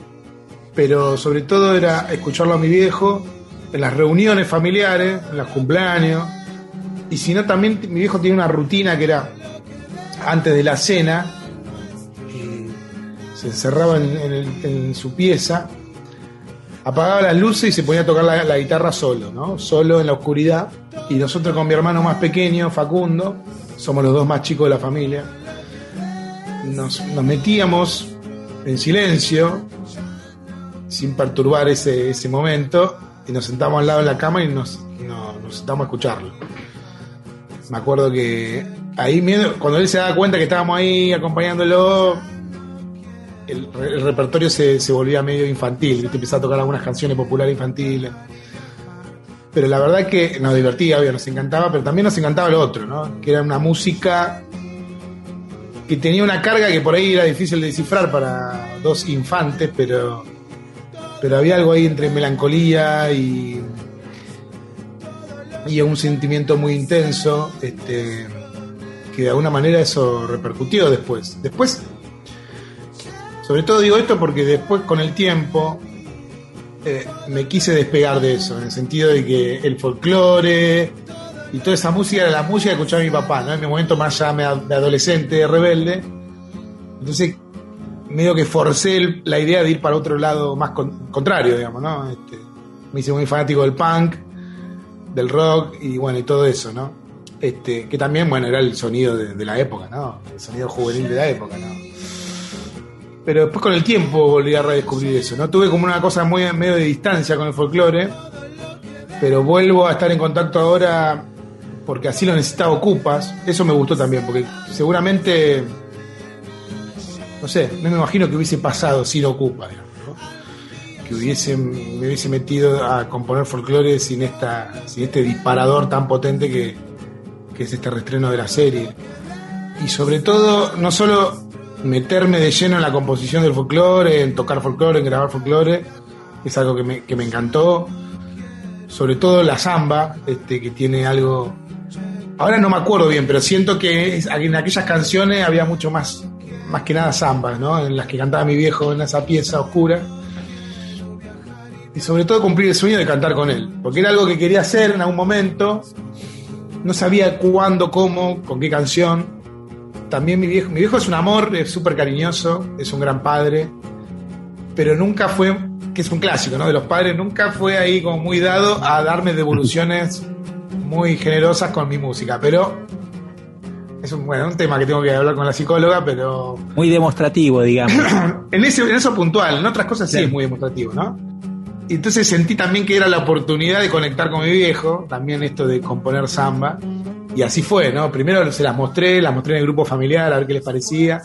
Speaker 11: pero sobre todo era escucharlo a mi viejo en las reuniones familiares, en los cumpleaños, y si no también mi viejo tenía una rutina que era antes de la cena, se encerraba en, en en su pieza, apagaba las luces y se ponía a tocar la, guitarra solo, ¿no? Solo en la oscuridad. Y nosotros con mi hermano más pequeño, Facundo, somos los dos más chicos de la familia, nos, metíamos en silencio, sin perturbar ese, momento, y nos sentamos al lado de la cama y nos, no- nos sentamos a escucharlo. Me acuerdo que ahí, cuando él se daba cuenta que estábamos ahí acompañándolo, el, el repertorio se, volvía medio infantil, empezaba a tocar algunas canciones populares infantiles. Pero la verdad que nos divertía, nos encantaba, pero también nos encantaba lo otro, ¿no? Que era una música que tenía una carga que por ahí era difícil de descifrar para dos infantes, pero, pero había algo ahí entre melancolía y, y un sentimiento muy intenso, este, que de alguna manera eso repercutió después. Después, sobre todo digo esto porque después con el tiempo eh, me quise despegar de eso, en el sentido de que el folclore y toda esa música era la música que escuchaba mi papá, ¿no? En mi momento más ya de adolescente, rebelde. Entonces, medio que forcé la idea de ir para otro lado más con- contrario, digamos, ¿no? Este, me hice muy fanático del punk, del rock y bueno, y todo eso, ¿no? Este, que también, bueno, era el sonido de, de la época, ¿no? El sonido juvenil de la época, ¿no? Pero después con el tiempo volví a redescubrir eso, ¿no? Tuve como una cosa muy medio de distancia con el folclore, pero vuelvo a estar en contacto ahora porque así lo necesitaba Ocupas. Eso me gustó también, porque seguramente, no sé, no me imagino que hubiese pasado sin Ocupa, digamos, ¿no? que hubiese, me hubiese metido a componer folclore sin, esta, sin este disparador tan potente que, que es este reestreno de la serie. Y sobre todo, no solo meterme de lleno en la composición del folclore, en tocar folclore, en grabar folclore, es algo que me, que me encantó. Sobre todo la samba, este, que tiene algo. Ahora no me acuerdo bien, pero siento que en aquellas canciones había mucho más, más que nada samba, ¿no? En las que cantaba mi viejo en esa pieza oscura. Y sobre todo cumplir el sueño de cantar con él, porque era algo que quería hacer en algún momento. No sabía cuándo, cómo, con qué canción también mi viejo, mi viejo es un amor, es súper cariñoso, es un gran padre, pero nunca fue, que es un clásico, ¿no? De los padres, nunca fue ahí como muy dado a darme devoluciones muy generosas con mi música, pero es un, bueno, un tema que tengo que hablar con la psicóloga, pero
Speaker 2: Muy demostrativo, digamos.
Speaker 11: en, ese, en eso puntual, en otras cosas sí es muy demostrativo, ¿no? Entonces sentí también que era la oportunidad de conectar con mi viejo, también esto de componer samba. Y así fue, ¿no? Primero se las mostré, las mostré en el grupo familiar a ver qué les parecía.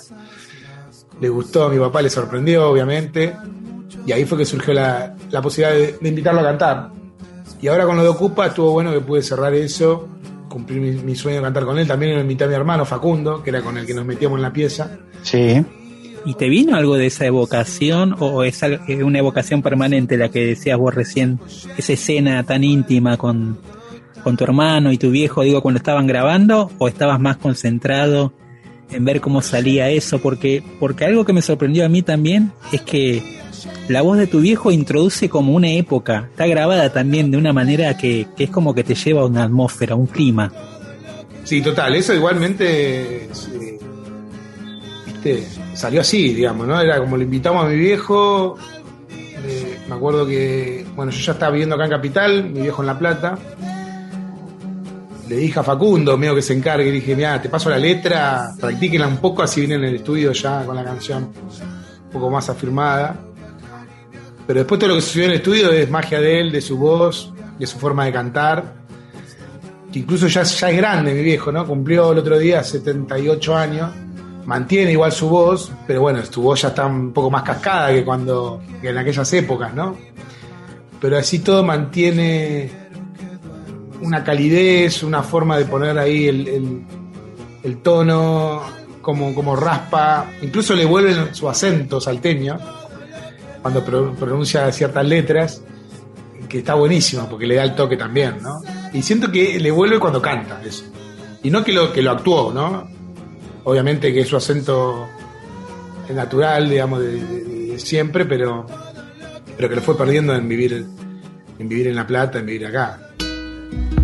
Speaker 11: Le gustó, a mi papá le sorprendió, obviamente. Y ahí fue que surgió la, la posibilidad de, de invitarlo a cantar. Y ahora con lo de Ocupa estuvo bueno que pude cerrar eso, cumplir mi, mi sueño de cantar con él. También lo invité a mi hermano Facundo, que era con el que nos metíamos en la pieza.
Speaker 12: Sí.
Speaker 2: ¿Y te vino algo de esa evocación o es una evocación permanente la que decías vos recién? Esa escena tan íntima con, con tu hermano y tu viejo, digo, cuando estaban grabando o estabas más concentrado en ver cómo salía eso, porque, porque algo que me sorprendió a mí también es que la voz de tu viejo introduce como una época, está grabada también de una manera que, que es como que te lleva a una atmósfera, un clima.
Speaker 11: Sí, total, eso igualmente sí, viste, salió así, digamos, ¿no? Era como le invitamos a mi viejo, eh, me acuerdo que, bueno, yo ya estaba viviendo acá en Capital, mi viejo en La Plata, le dije a Facundo, medio que se encargue, le dije, mira, te paso la letra, practíquenla un poco, así viene en el estudio ya con la canción un poco más afirmada. Pero después todo lo que sucedió en el estudio es magia de él, de su voz, de su forma de cantar. Que incluso ya, ya es grande mi viejo, ¿no? Cumplió el otro día 78 años. Mantiene igual su voz, pero bueno, su voz ya está un poco más cascada que cuando que en aquellas épocas, ¿no? Pero así todo mantiene una calidez, una forma de poner ahí el, el- tono, como, como raspa, incluso le vuelve su acento salteño cuando pro- pronuncia ciertas letras, que está buenísimo porque le da el toque también, ¿no? Y siento que le vuelve cuando canta eso. Y no que lo, que lo actuó, ¿no? Obviamente que su acento natural, digamos, de siempre, pero, pero que lo fue perdiendo en vivir, en vivir en La Plata, en vivir acá.
Speaker 14: Solo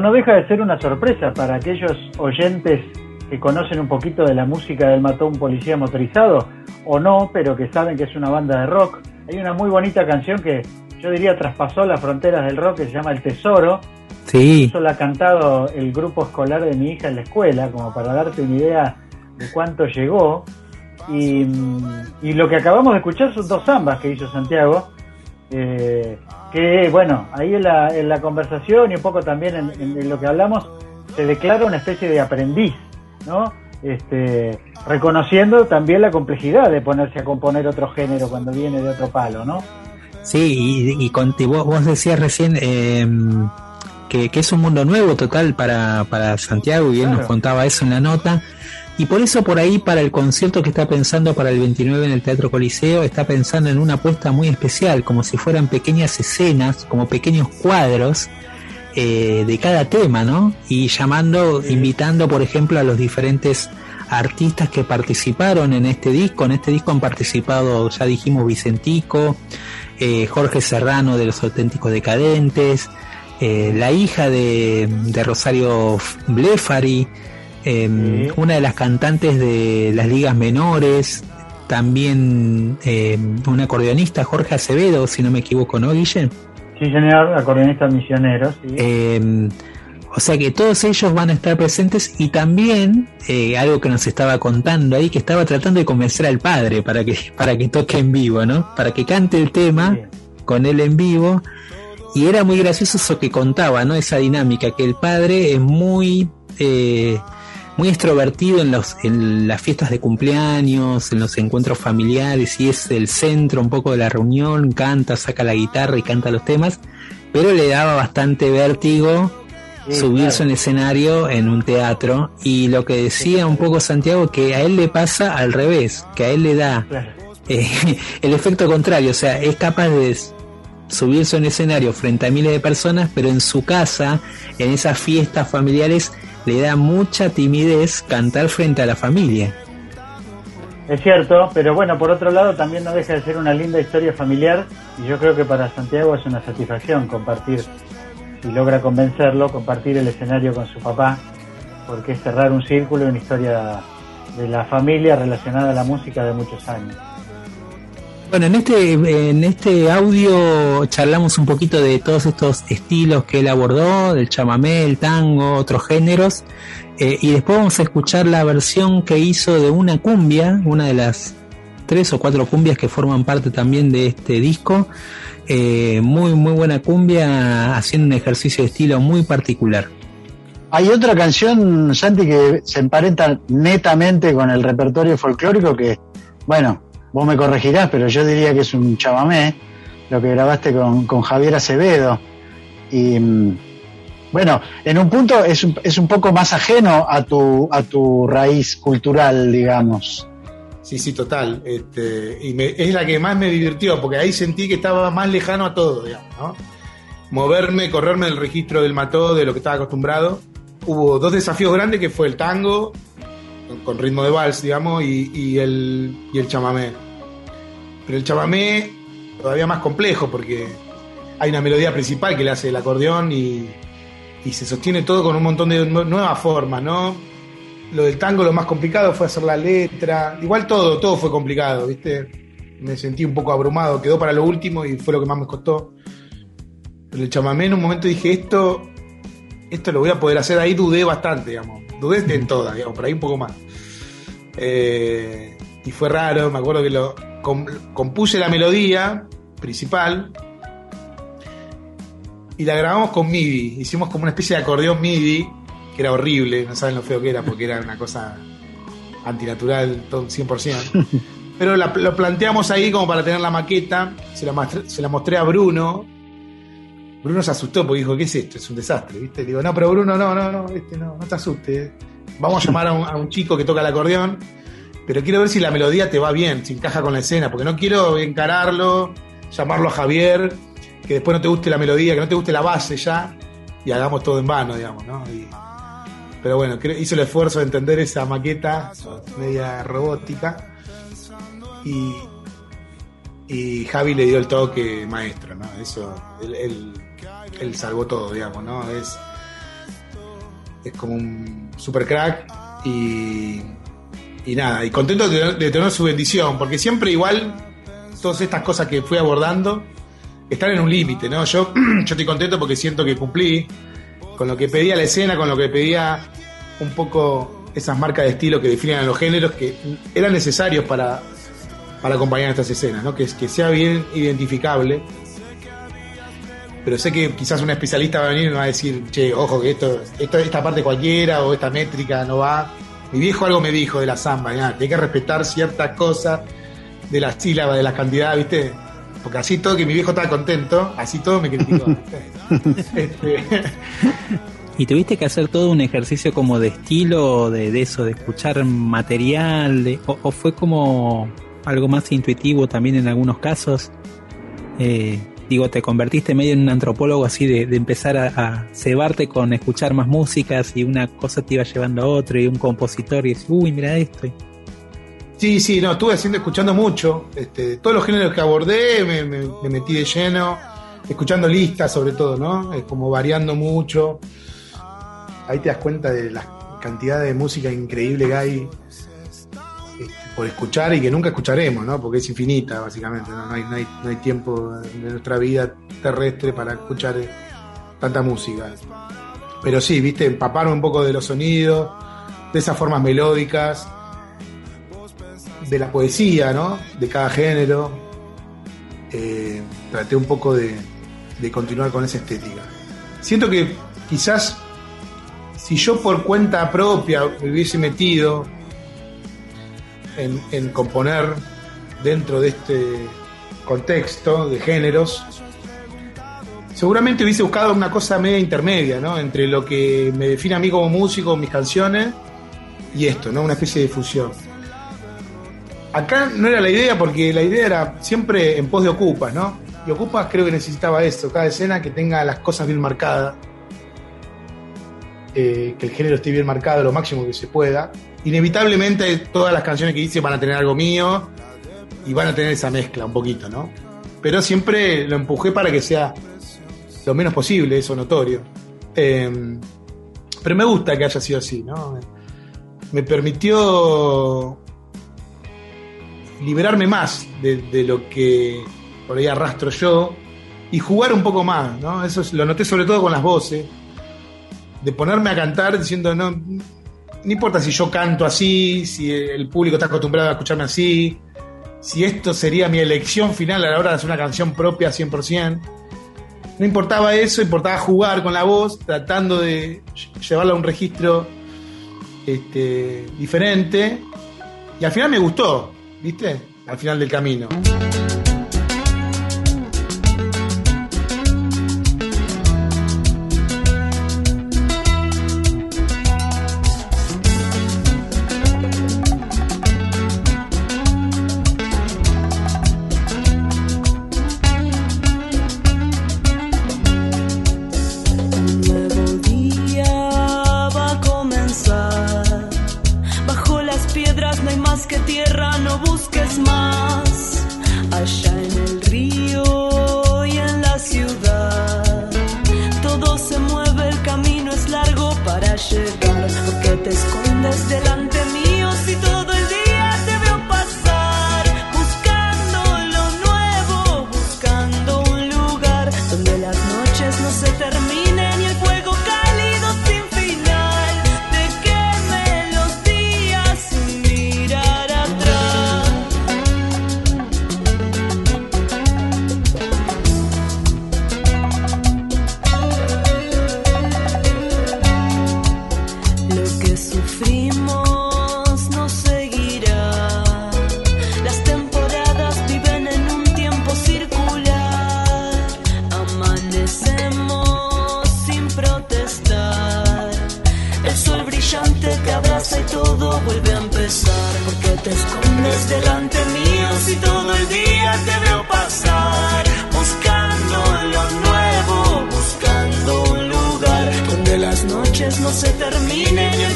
Speaker 14: No
Speaker 3: deja de ser una sorpresa para aquellos oyentes que conocen un poquito de la música del Mató un Policía Motorizado, o no, pero que saben que es una banda de rock. Hay una muy bonita canción que yo diría traspasó las fronteras del rock que se llama El Tesoro.
Speaker 2: Sí.
Speaker 3: Eso la ha cantado el grupo escolar de mi hija en la escuela, como para darte una idea de cuánto llegó. Y, y lo que acabamos de escuchar son dos zambas que hizo Santiago, eh, que bueno, ahí en la, en la conversación y un poco también en, en- en lo que hablamos, se declara una especie de aprendiz, ¿no? Este, reconociendo también la complejidad de ponerse a componer otro género cuando viene de otro palo, ¿no?
Speaker 2: Sí, y, y con- vos, vos decías recién eh, que, que es un mundo nuevo total para, para Santiago y él
Speaker 3: Claro.
Speaker 2: nos contaba eso en la nota. Y por eso por ahí para el concierto que está pensando para el 29 en el Teatro Coliseo, está pensando en una apuesta muy especial, como si fueran pequeñas escenas, como pequeños cuadros eh, de cada tema, ¿no? Y llamando, invitando, por ejemplo, a los diferentes artistas que participaron en este disco. En este disco han participado, ya dijimos, Vicentico, eh, Jorge Serrano de los Auténticos Decadentes, eh, la hija de, de Rosario Blefari, eh, una de las cantantes de las ligas menores, también eh, un acordeonista, Jorge Acevedo, si no me equivoco, ¿no, Guille?
Speaker 3: Sí, señor, acordeonista misionero, sí.
Speaker 2: Eh, o sea que todos ellos van a estar presentes y también eh, algo que nos estaba contando ahí, que estaba tratando de convencer al padre para que, para que toque en vivo, ¿no? Para que cante el tema con él en vivo. Y era muy gracioso eso que contaba, ¿no? Esa dinámica, que el padre es muy, eh, muy extrovertido en, los, en las fiestas de cumpleaños, en los encuentros familiares, y es el centro un poco de la reunión, canta, saca la guitarra y canta los temas, pero le daba bastante vértigo
Speaker 3: Sí,
Speaker 2: subirse
Speaker 3: claro.
Speaker 2: en escenario en un teatro y lo que decía un poco Santiago que a él le pasa al revés, que a él le da
Speaker 3: Claro.
Speaker 2: eh, el efecto contrario, o sea, es capaz de subirse un escenario frente a miles de personas, pero en su casa, en esas fiestas familiares, le da mucha timidez cantar frente a la familia.
Speaker 3: Es cierto, pero bueno, por otro lado también no deja de ser una linda historia familiar y yo creo que para Santiago es una satisfacción compartir, si logra convencerlo, compartir el escenario con su papá, porque es cerrar un círculo y una historia de la familia relacionada a la música de muchos años.
Speaker 2: Bueno, en este, en este audio charlamos un poquito de todos estos estilos que él abordó, del chamamé, el tango, otros géneros, eh, y después vamos a escuchar la versión que hizo de una cumbia, una de las tres o cuatro cumbias que forman parte también de este disco, eh, muy muy buena cumbia, haciendo un ejercicio de estilo muy particular.
Speaker 12: Hay otra canción, Santi, que se emparenta netamente con el repertorio folclórico que, bueno, vos me corregirás, pero yo diría que es un chamamé, lo que grabaste con, con Javier Acevedo. Y mm, bueno, en un punto es un, es un poco más ajeno a tu, a tu raíz cultural, digamos.
Speaker 11: Sí, sí, total. Este, y es la que más me divirtió, porque ahí sentí que estaba más lejano a todo, digamos, ¿no? Moverme, correrme del registro del mató, de lo que estaba acostumbrado. Hubo dos desafíos grandes que fue el tango, con, ritmo de vals, digamos, y, y el, y el chamamé. Pero el chamamé todavía más complejo, porque hay una melodía principal que le hace el acordeón y, y se sostiene todo con un montón de nue- nuevas formas, ¿no? Lo del tango lo más complicado fue hacer la letra. Igual todo, todo fue complicado, ¿viste? Me sentí un poco abrumado, quedó para lo último y fue lo que más me costó. Pero el chamamé en un momento dije, esto, esto lo voy a poder hacer. Ahí dudé bastante, digamos. Dudé en todas, digamos, por ahí un poco más. Eh, y fue raro, me acuerdo que lo com- compuse la melodía principal y la grabamos con MIDI. Hicimos como una especie de acordeón MIDI, que era horrible, no saben lo feo que era, porque era una cosa antinatural, todo 100%. Pero la- lo planteamos ahí como para tener la maqueta, se la, mostré- se la mostré a Bruno. Bruno se asustó porque dijo, ¿qué es esto? Es un desastre, ¿viste? Le digo, no, pero Bruno, no, no, no, este, no, no te asustes. Vamos a llamar a un, chico que toca el acordeón, pero quiero ver si la melodía te va bien, si encaja con la escena, porque no quiero encararlo, llamarlo a Javier, que después no te guste la melodía, que no te guste la base ya, y hagamos todo en vano, digamos, ¿no? Pero bueno, hizo el esfuerzo de entender esa maqueta media robótica y, y Javi le dio el toque maestro, ¿no? Eso, él, él- él salvó todo, digamos, ¿no? Es, es como un super crack y, y nada, y contento de, tener- su bendición, porque siempre igual todas estas cosas que fui abordando están en un límite, ¿no? Yo, yo estoy contento porque siento que cumplí con lo que pedía la escena, con lo que pedía un poco esas marcas de estilo que definen a los géneros que eran necesarios para, para acompañar estas escenas, ¿no? Que, que sea bien identificable. Pero sé que quizás un especialista va a venir y me va a decir, che, ojo, que esto, esto esta parte cualquiera o esta métrica no va. Mi viejo algo me dijo de la samba, ya, que hay que respetar ciertas cosas de las sílabas, de la cantidad, ¿viste? Porque así todo, que mi viejo estaba contento, así todo me criticó. Este,
Speaker 2: ¿Y tuviste que hacer todo un ejercicio como de estilo, de, de eso, de escuchar material? de- o, o fue como algo más intuitivo también en algunos casos? Eh, digo, te convertiste medio en un antropólogo así de, de empezar a, a cebarte con escuchar más músicas y una cosa te iba llevando a otra y un compositor y decís, uy, mira esto.
Speaker 11: Sí, sí, no, estuve haciendo, escuchando mucho. Este, todos los géneros que abordé me, me- me metí de lleno, escuchando listas sobre todo, ¿no? Es como variando mucho. Ahí te das cuenta de la cantidad de música increíble que hay por escuchar y que nunca escucharemos, ¿no? Porque es infinita, básicamente. No, hay tiempo de nuestra vida terrestre para escuchar eh, tanta música. Pero sí, viste, empaparme un poco de los sonidos, de esas formas melódicas de la poesía, ¿no? De cada género. Eh, traté un poco de, de continuar con esa estética. Siento que quizás si yo por cuenta propia me hubiese metido en, componer dentro de este contexto de géneros, seguramente hubiese buscado una cosa media intermedia, ¿no? Entre lo que me define a mí como músico, mis canciones, y esto, ¿no? Una especie de fusión. Acá no era la idea porque la idea era siempre en pos de Ocupas, ¿no? Y Ocupas creo que necesitaba eso, cada escena que tenga las cosas bien marcadas, eh, que el género esté bien marcado lo máximo que se pueda. Inevitablemente todas las canciones que hice van a tener algo mío y van a tener esa mezcla un poquito, ¿no? Pero siempre lo empujé para que sea lo menos posible, eso notorio. Eh, pero me gusta que haya sido así, ¿no? Me permitió liberarme más de, lo que por ahí arrastro yo y jugar un poco más, ¿no? Eso es- lo noté sobre todo con las voces, de ponerme a cantar diciendo, no, no importa si yo canto así, si el público está acostumbrado a escucharme así, si esto sería mi elección final a la hora de hacer una canción propia 100%. No importaba eso, importaba jugar con la voz, tratando de lle- llevarla a un registro este, diferente. Y al final me gustó, ¿viste? Al final del camino.
Speaker 7: Te escondes delante mío si todo el día te veo pasar. Buscando lo nuevo, buscando un lugar donde las noches no se terminen y el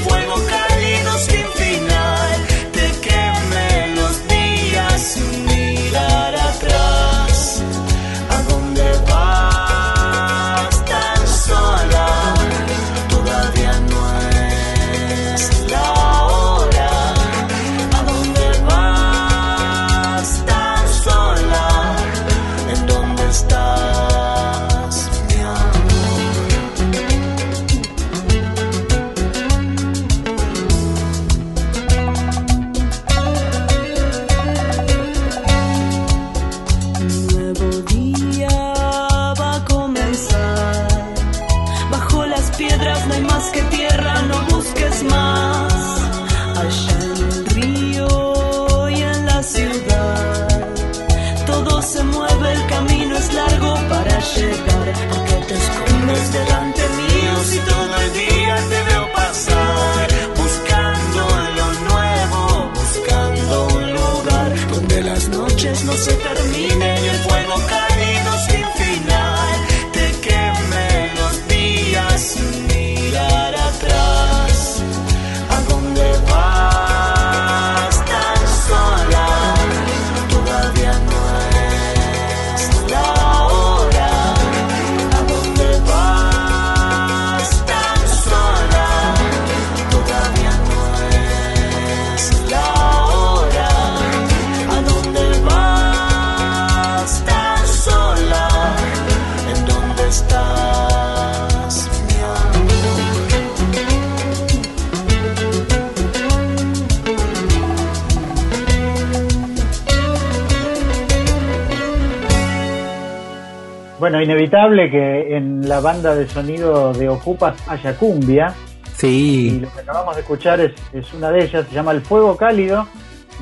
Speaker 3: Bueno, inevitable que en la banda de sonido de Ocupas haya cumbia. Y
Speaker 2: Sí,
Speaker 3: lo que acabamos de escuchar es, es una de ellas, se llama El Fuego Cálido.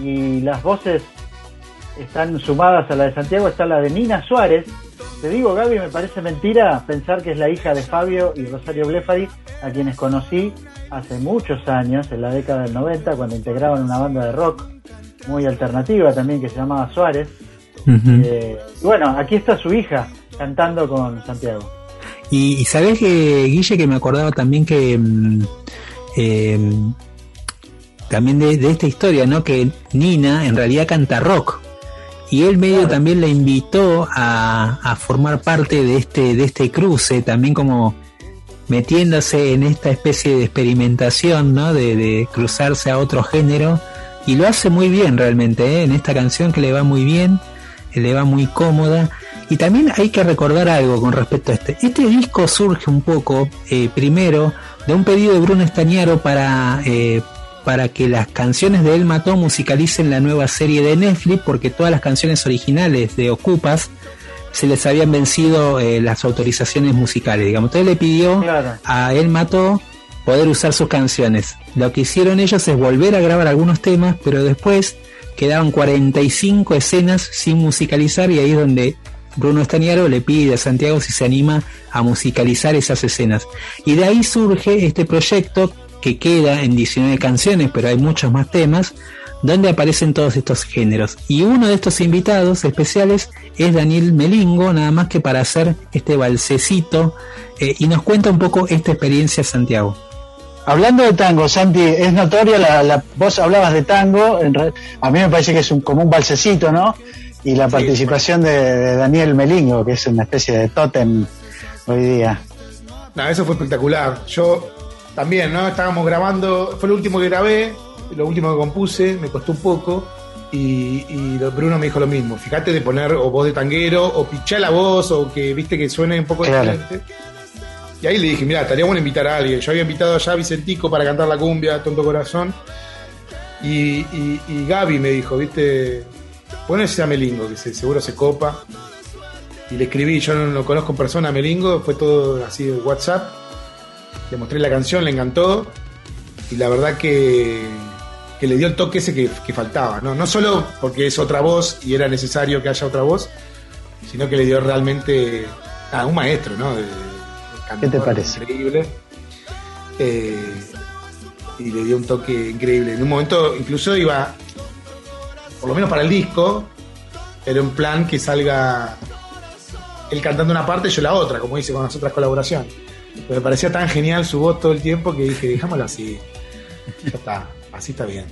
Speaker 3: Y las voces están sumadas a la de Santiago, está la de Nina Suárez. Te digo, Gaby, me parece mentira pensar que es la hija de Fabio y Rosario Blefari, a quienes conocí hace muchos años, en la década del 90, cuando integraban una banda de rock muy alternativa también que se llamaba Suárez. Eh, y bueno, aquí está su hija cantando con Santiago.
Speaker 2: Y, y sabes que, Guille, que me acordaba también que mm, eh, también de, de esta historia, ¿no? Que Nina en realidad canta rock. Y él medio también la invitó a, a formar parte de este, de este cruce, también como metiéndose en esta especie de experimentación, ¿no? De, de cruzarse a otro género. Y lo hace muy bien realmente, ¿eh? En esta canción que le va muy bien, le va muy cómoda. Y también hay que recordar algo con respecto a este. Este disco surge un poco, eh, primero, de un pedido de Bruno Estañaro para, eh, para que las canciones de Él Mató musicalicen la nueva serie de Netflix, porque todas las canciones originales de Ocupas se les habían vencido eh, las autorizaciones musicales, digamos. Entonces le pidió
Speaker 3: Claro.
Speaker 2: a Él Mató poder usar sus canciones. Lo que hicieron ellos es volver a grabar algunos temas, pero después quedaban 45 escenas sin musicalizar y ahí es donde Bruno Estañaro le pide a Santiago si se anima a musicalizar esas escenas. Y de ahí surge este proyecto que queda en 19 canciones, pero hay muchos más temas, donde aparecen todos estos géneros. Y uno de estos invitados especiales es Daniel Melingo, nada más que para hacer este balsecito eh, y nos cuenta un poco esta experiencia Santiago.
Speaker 12: Hablando de tango, Santi, es notoria la, vos hablabas de tango, en a mí me parece que es un, como un balsecito, ¿no? Y la participación de, de Daniel Melingo, que es una especie de tótem hoy día.
Speaker 11: No, eso fue espectacular. Yo también, ¿no? Estábamos grabando, fue lo último que grabé, lo último que compuse, me costó un poco. Y, y Bruno me dijo lo mismo. Fíjate de poner o voz de tanguero, o pichar la voz, o que viste que suene un poco
Speaker 12: Claro.
Speaker 11: diferente. Y ahí le dije, mira, estaría bueno invitar a alguien. Yo había invitado allá a Vicentico para cantar la cumbia, Tonto Corazón. Y, y, y Gaby me dijo, viste, bueno ese a Melingo, que se- seguro se copa. Y le escribí, yo no lo conozco en persona a Melingo, fue todo así de WhatsApp. Le mostré la canción, le encantó. Y la verdad que, que le dio el toque ese que, que faltaba. ¿no? no solo porque es otra voz y era necesario que haya otra voz, sino que le dio realmente a un maestro, ¿no? De- de
Speaker 12: ¿Qué te parece?
Speaker 11: Increíble. Eh, y le dio un toque increíble. En un momento, incluso iba, por lo menos para el disco, era un plan que salga él cantando una parte y yo la otra, como dice con las otras colaboraciones. Pero me parecía tan genial su voz todo el tiempo que dije, dejámoslo así. Ya está, así está bien.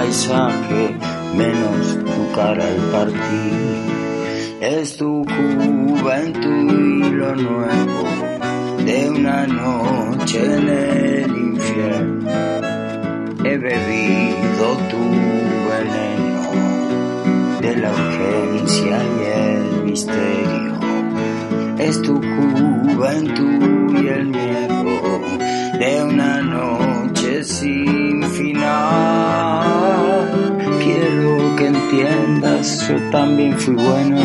Speaker 15: Paisaje, menos tu cara al partir. Es tu juventud y lo nuevo de una noche en el infierno. He bebido tu veneno de la urgencia y el misterio. Es tu juventud y el miedo de una noche sin yo también fui bueno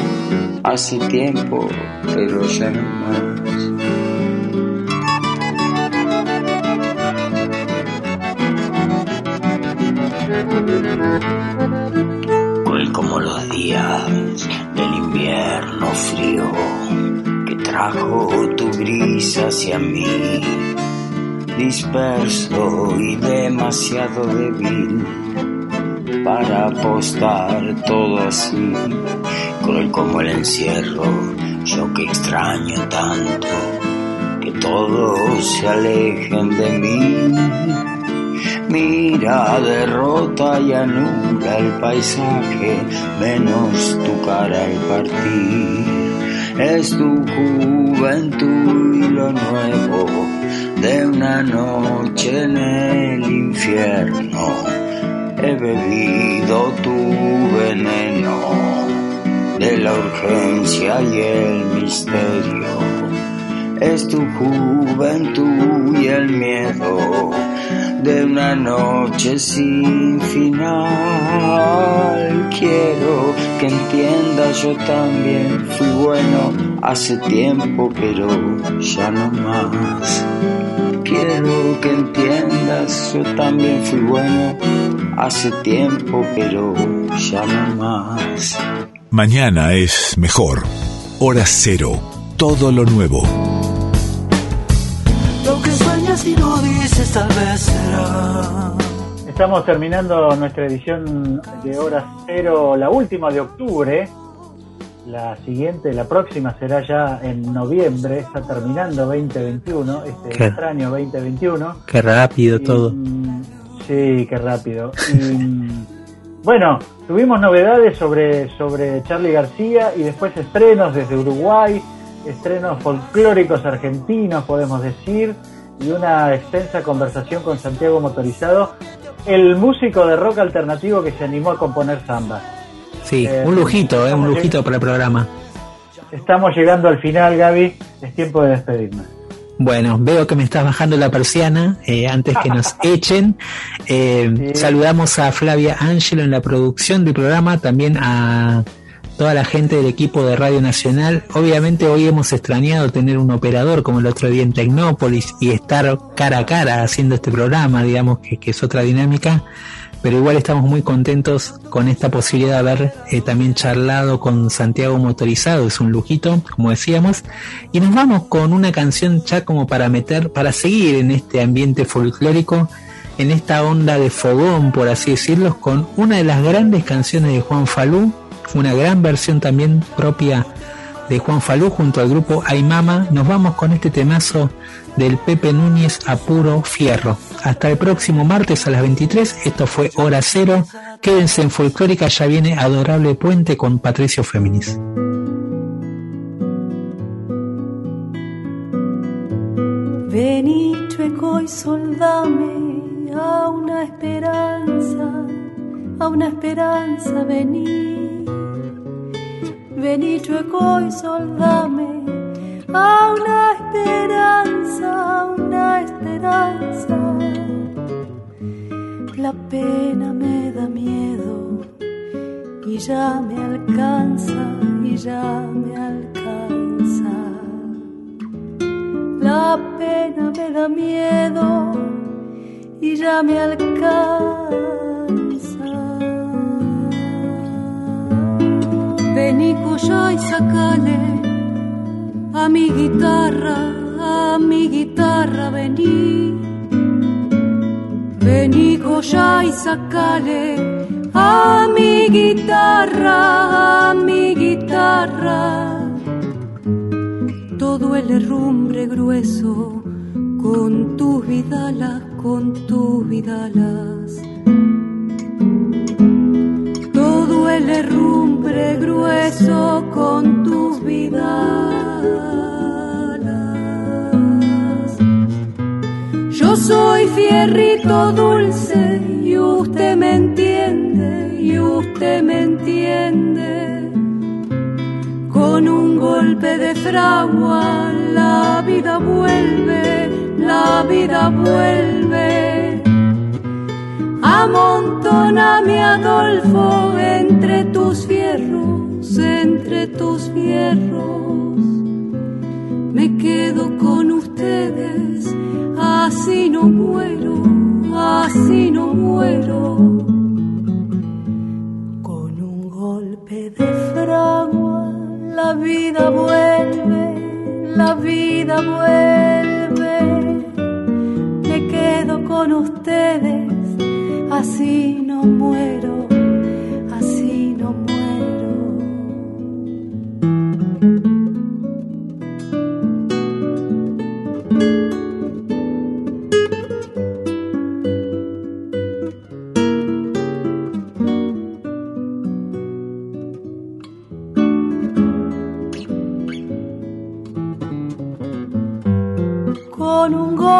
Speaker 15: hace tiempo, pero ya no más. Cruel como los días del invierno frío que trajo tu gris hacia mí, disperso y demasiado débil para apostar todo así, cruel como el encierro, yo que extraño tanto que todos se alejen de mí. Mira, derrota y anula el paisaje, menos tu cara al partir. Es tu juventud y lo nuevo de una noche en el infierno. He bebido tu veneno de la urgencia y el misterio. Es tu juventud y el miedo de una noche sin final. Quiero que entiendas, yo también fui bueno hace tiempo, pero ya no más. Quiero que entiendas, yo también fui bueno hace tiempo, pero ya no más.
Speaker 5: Mañana es mejor. Hora cero. Todo lo nuevo.
Speaker 6: Lo que sueñas y no dices tal vez será.
Speaker 3: Estamos terminando nuestra edición de Hora Cero, la última de octubre. La siguiente, la próxima será ya en noviembre, está terminando 2021, este
Speaker 2: Qué-
Speaker 3: extraño 2021.
Speaker 2: Qué rápido todo.
Speaker 3: Sí, qué rápido. Y, bueno, tuvimos novedades sobre, sobre Charlie García y después estrenos desde Uruguay, estrenos folclóricos argentinos, podemos decir, y una extensa conversación con Santiago Motorizado, el músico de rock alternativo que se animó a componer samba.
Speaker 2: Sí,
Speaker 3: Eh,
Speaker 2: un lujito, eh, un lujito para el programa.
Speaker 3: Estamos llegando al final, Gaby, es tiempo de despedirnos.
Speaker 2: Bueno, veo que me estás bajando la persiana eh, antes que nos echen. Eh, Saludamos a Flavia Ángelo en la producción del programa, también a toda la gente del equipo de Radio Nacional. Obviamente hoy hemos extrañado tener un operador como el otro día en Tecnópolis y estar cara a cara haciendo este programa, digamos que, que es otra dinámica. Pero igual estamos muy contentos con esta posibilidad de haber eh, también charlado con Santiago Motorizado, es un lujito, como decíamos. Y nos vamos con una canción ya como para meter, para seguir en este ambiente folclórico, en esta onda de fogón, por así decirlo, con una de las grandes canciones de Juan Falú, una gran versión también propia de Juan Falú junto al grupo Ay Mama. Nos vamos con este temazo del Pepe Núñez a puro fierro. Hasta el próximo martes a las 23. Esto fue Hora Cero. Quédense en Folclórica, ya viene Adorable Puente con Patricio Féminis.
Speaker 7: Vení chueco y soldame a una esperanza, a una esperanza vení. Vení chueco y soldame a una esperanza, a una esperanza. La pena me da miedo y ya me alcanza, y ya me alcanza. La pena me da miedo y ya me alcanza. Vení cuyo y sacale
Speaker 16: a mi guitarra, a mi guitarra vení. Vení Goya y sacale a mi guitarra, a mi guitarra. Todo el herrumbre grueso con tus vidalas, con tus vidalas. Todo el herrumbre grueso con tus vidalas. Yo soy fierrito dulce y usted me entiende, y usted me entiende. Con un golpe de fragua la vida vuelve, la vida vuelve. Amontóname Adolfo entre tus fierros, entre tus fierros. Me quedo con así no muero, así no muero. Con un golpe de fragua la vida vuelve, la vida vuelve. Me quedo con ustedes, así no muero,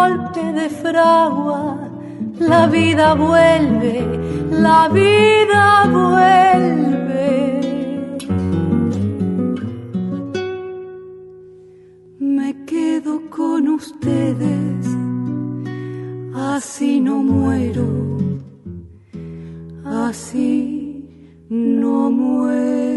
Speaker 16: golpe de fragua la vida vuelve, la vida vuelve. Me quedo con ustedes, así no muero, así no muero.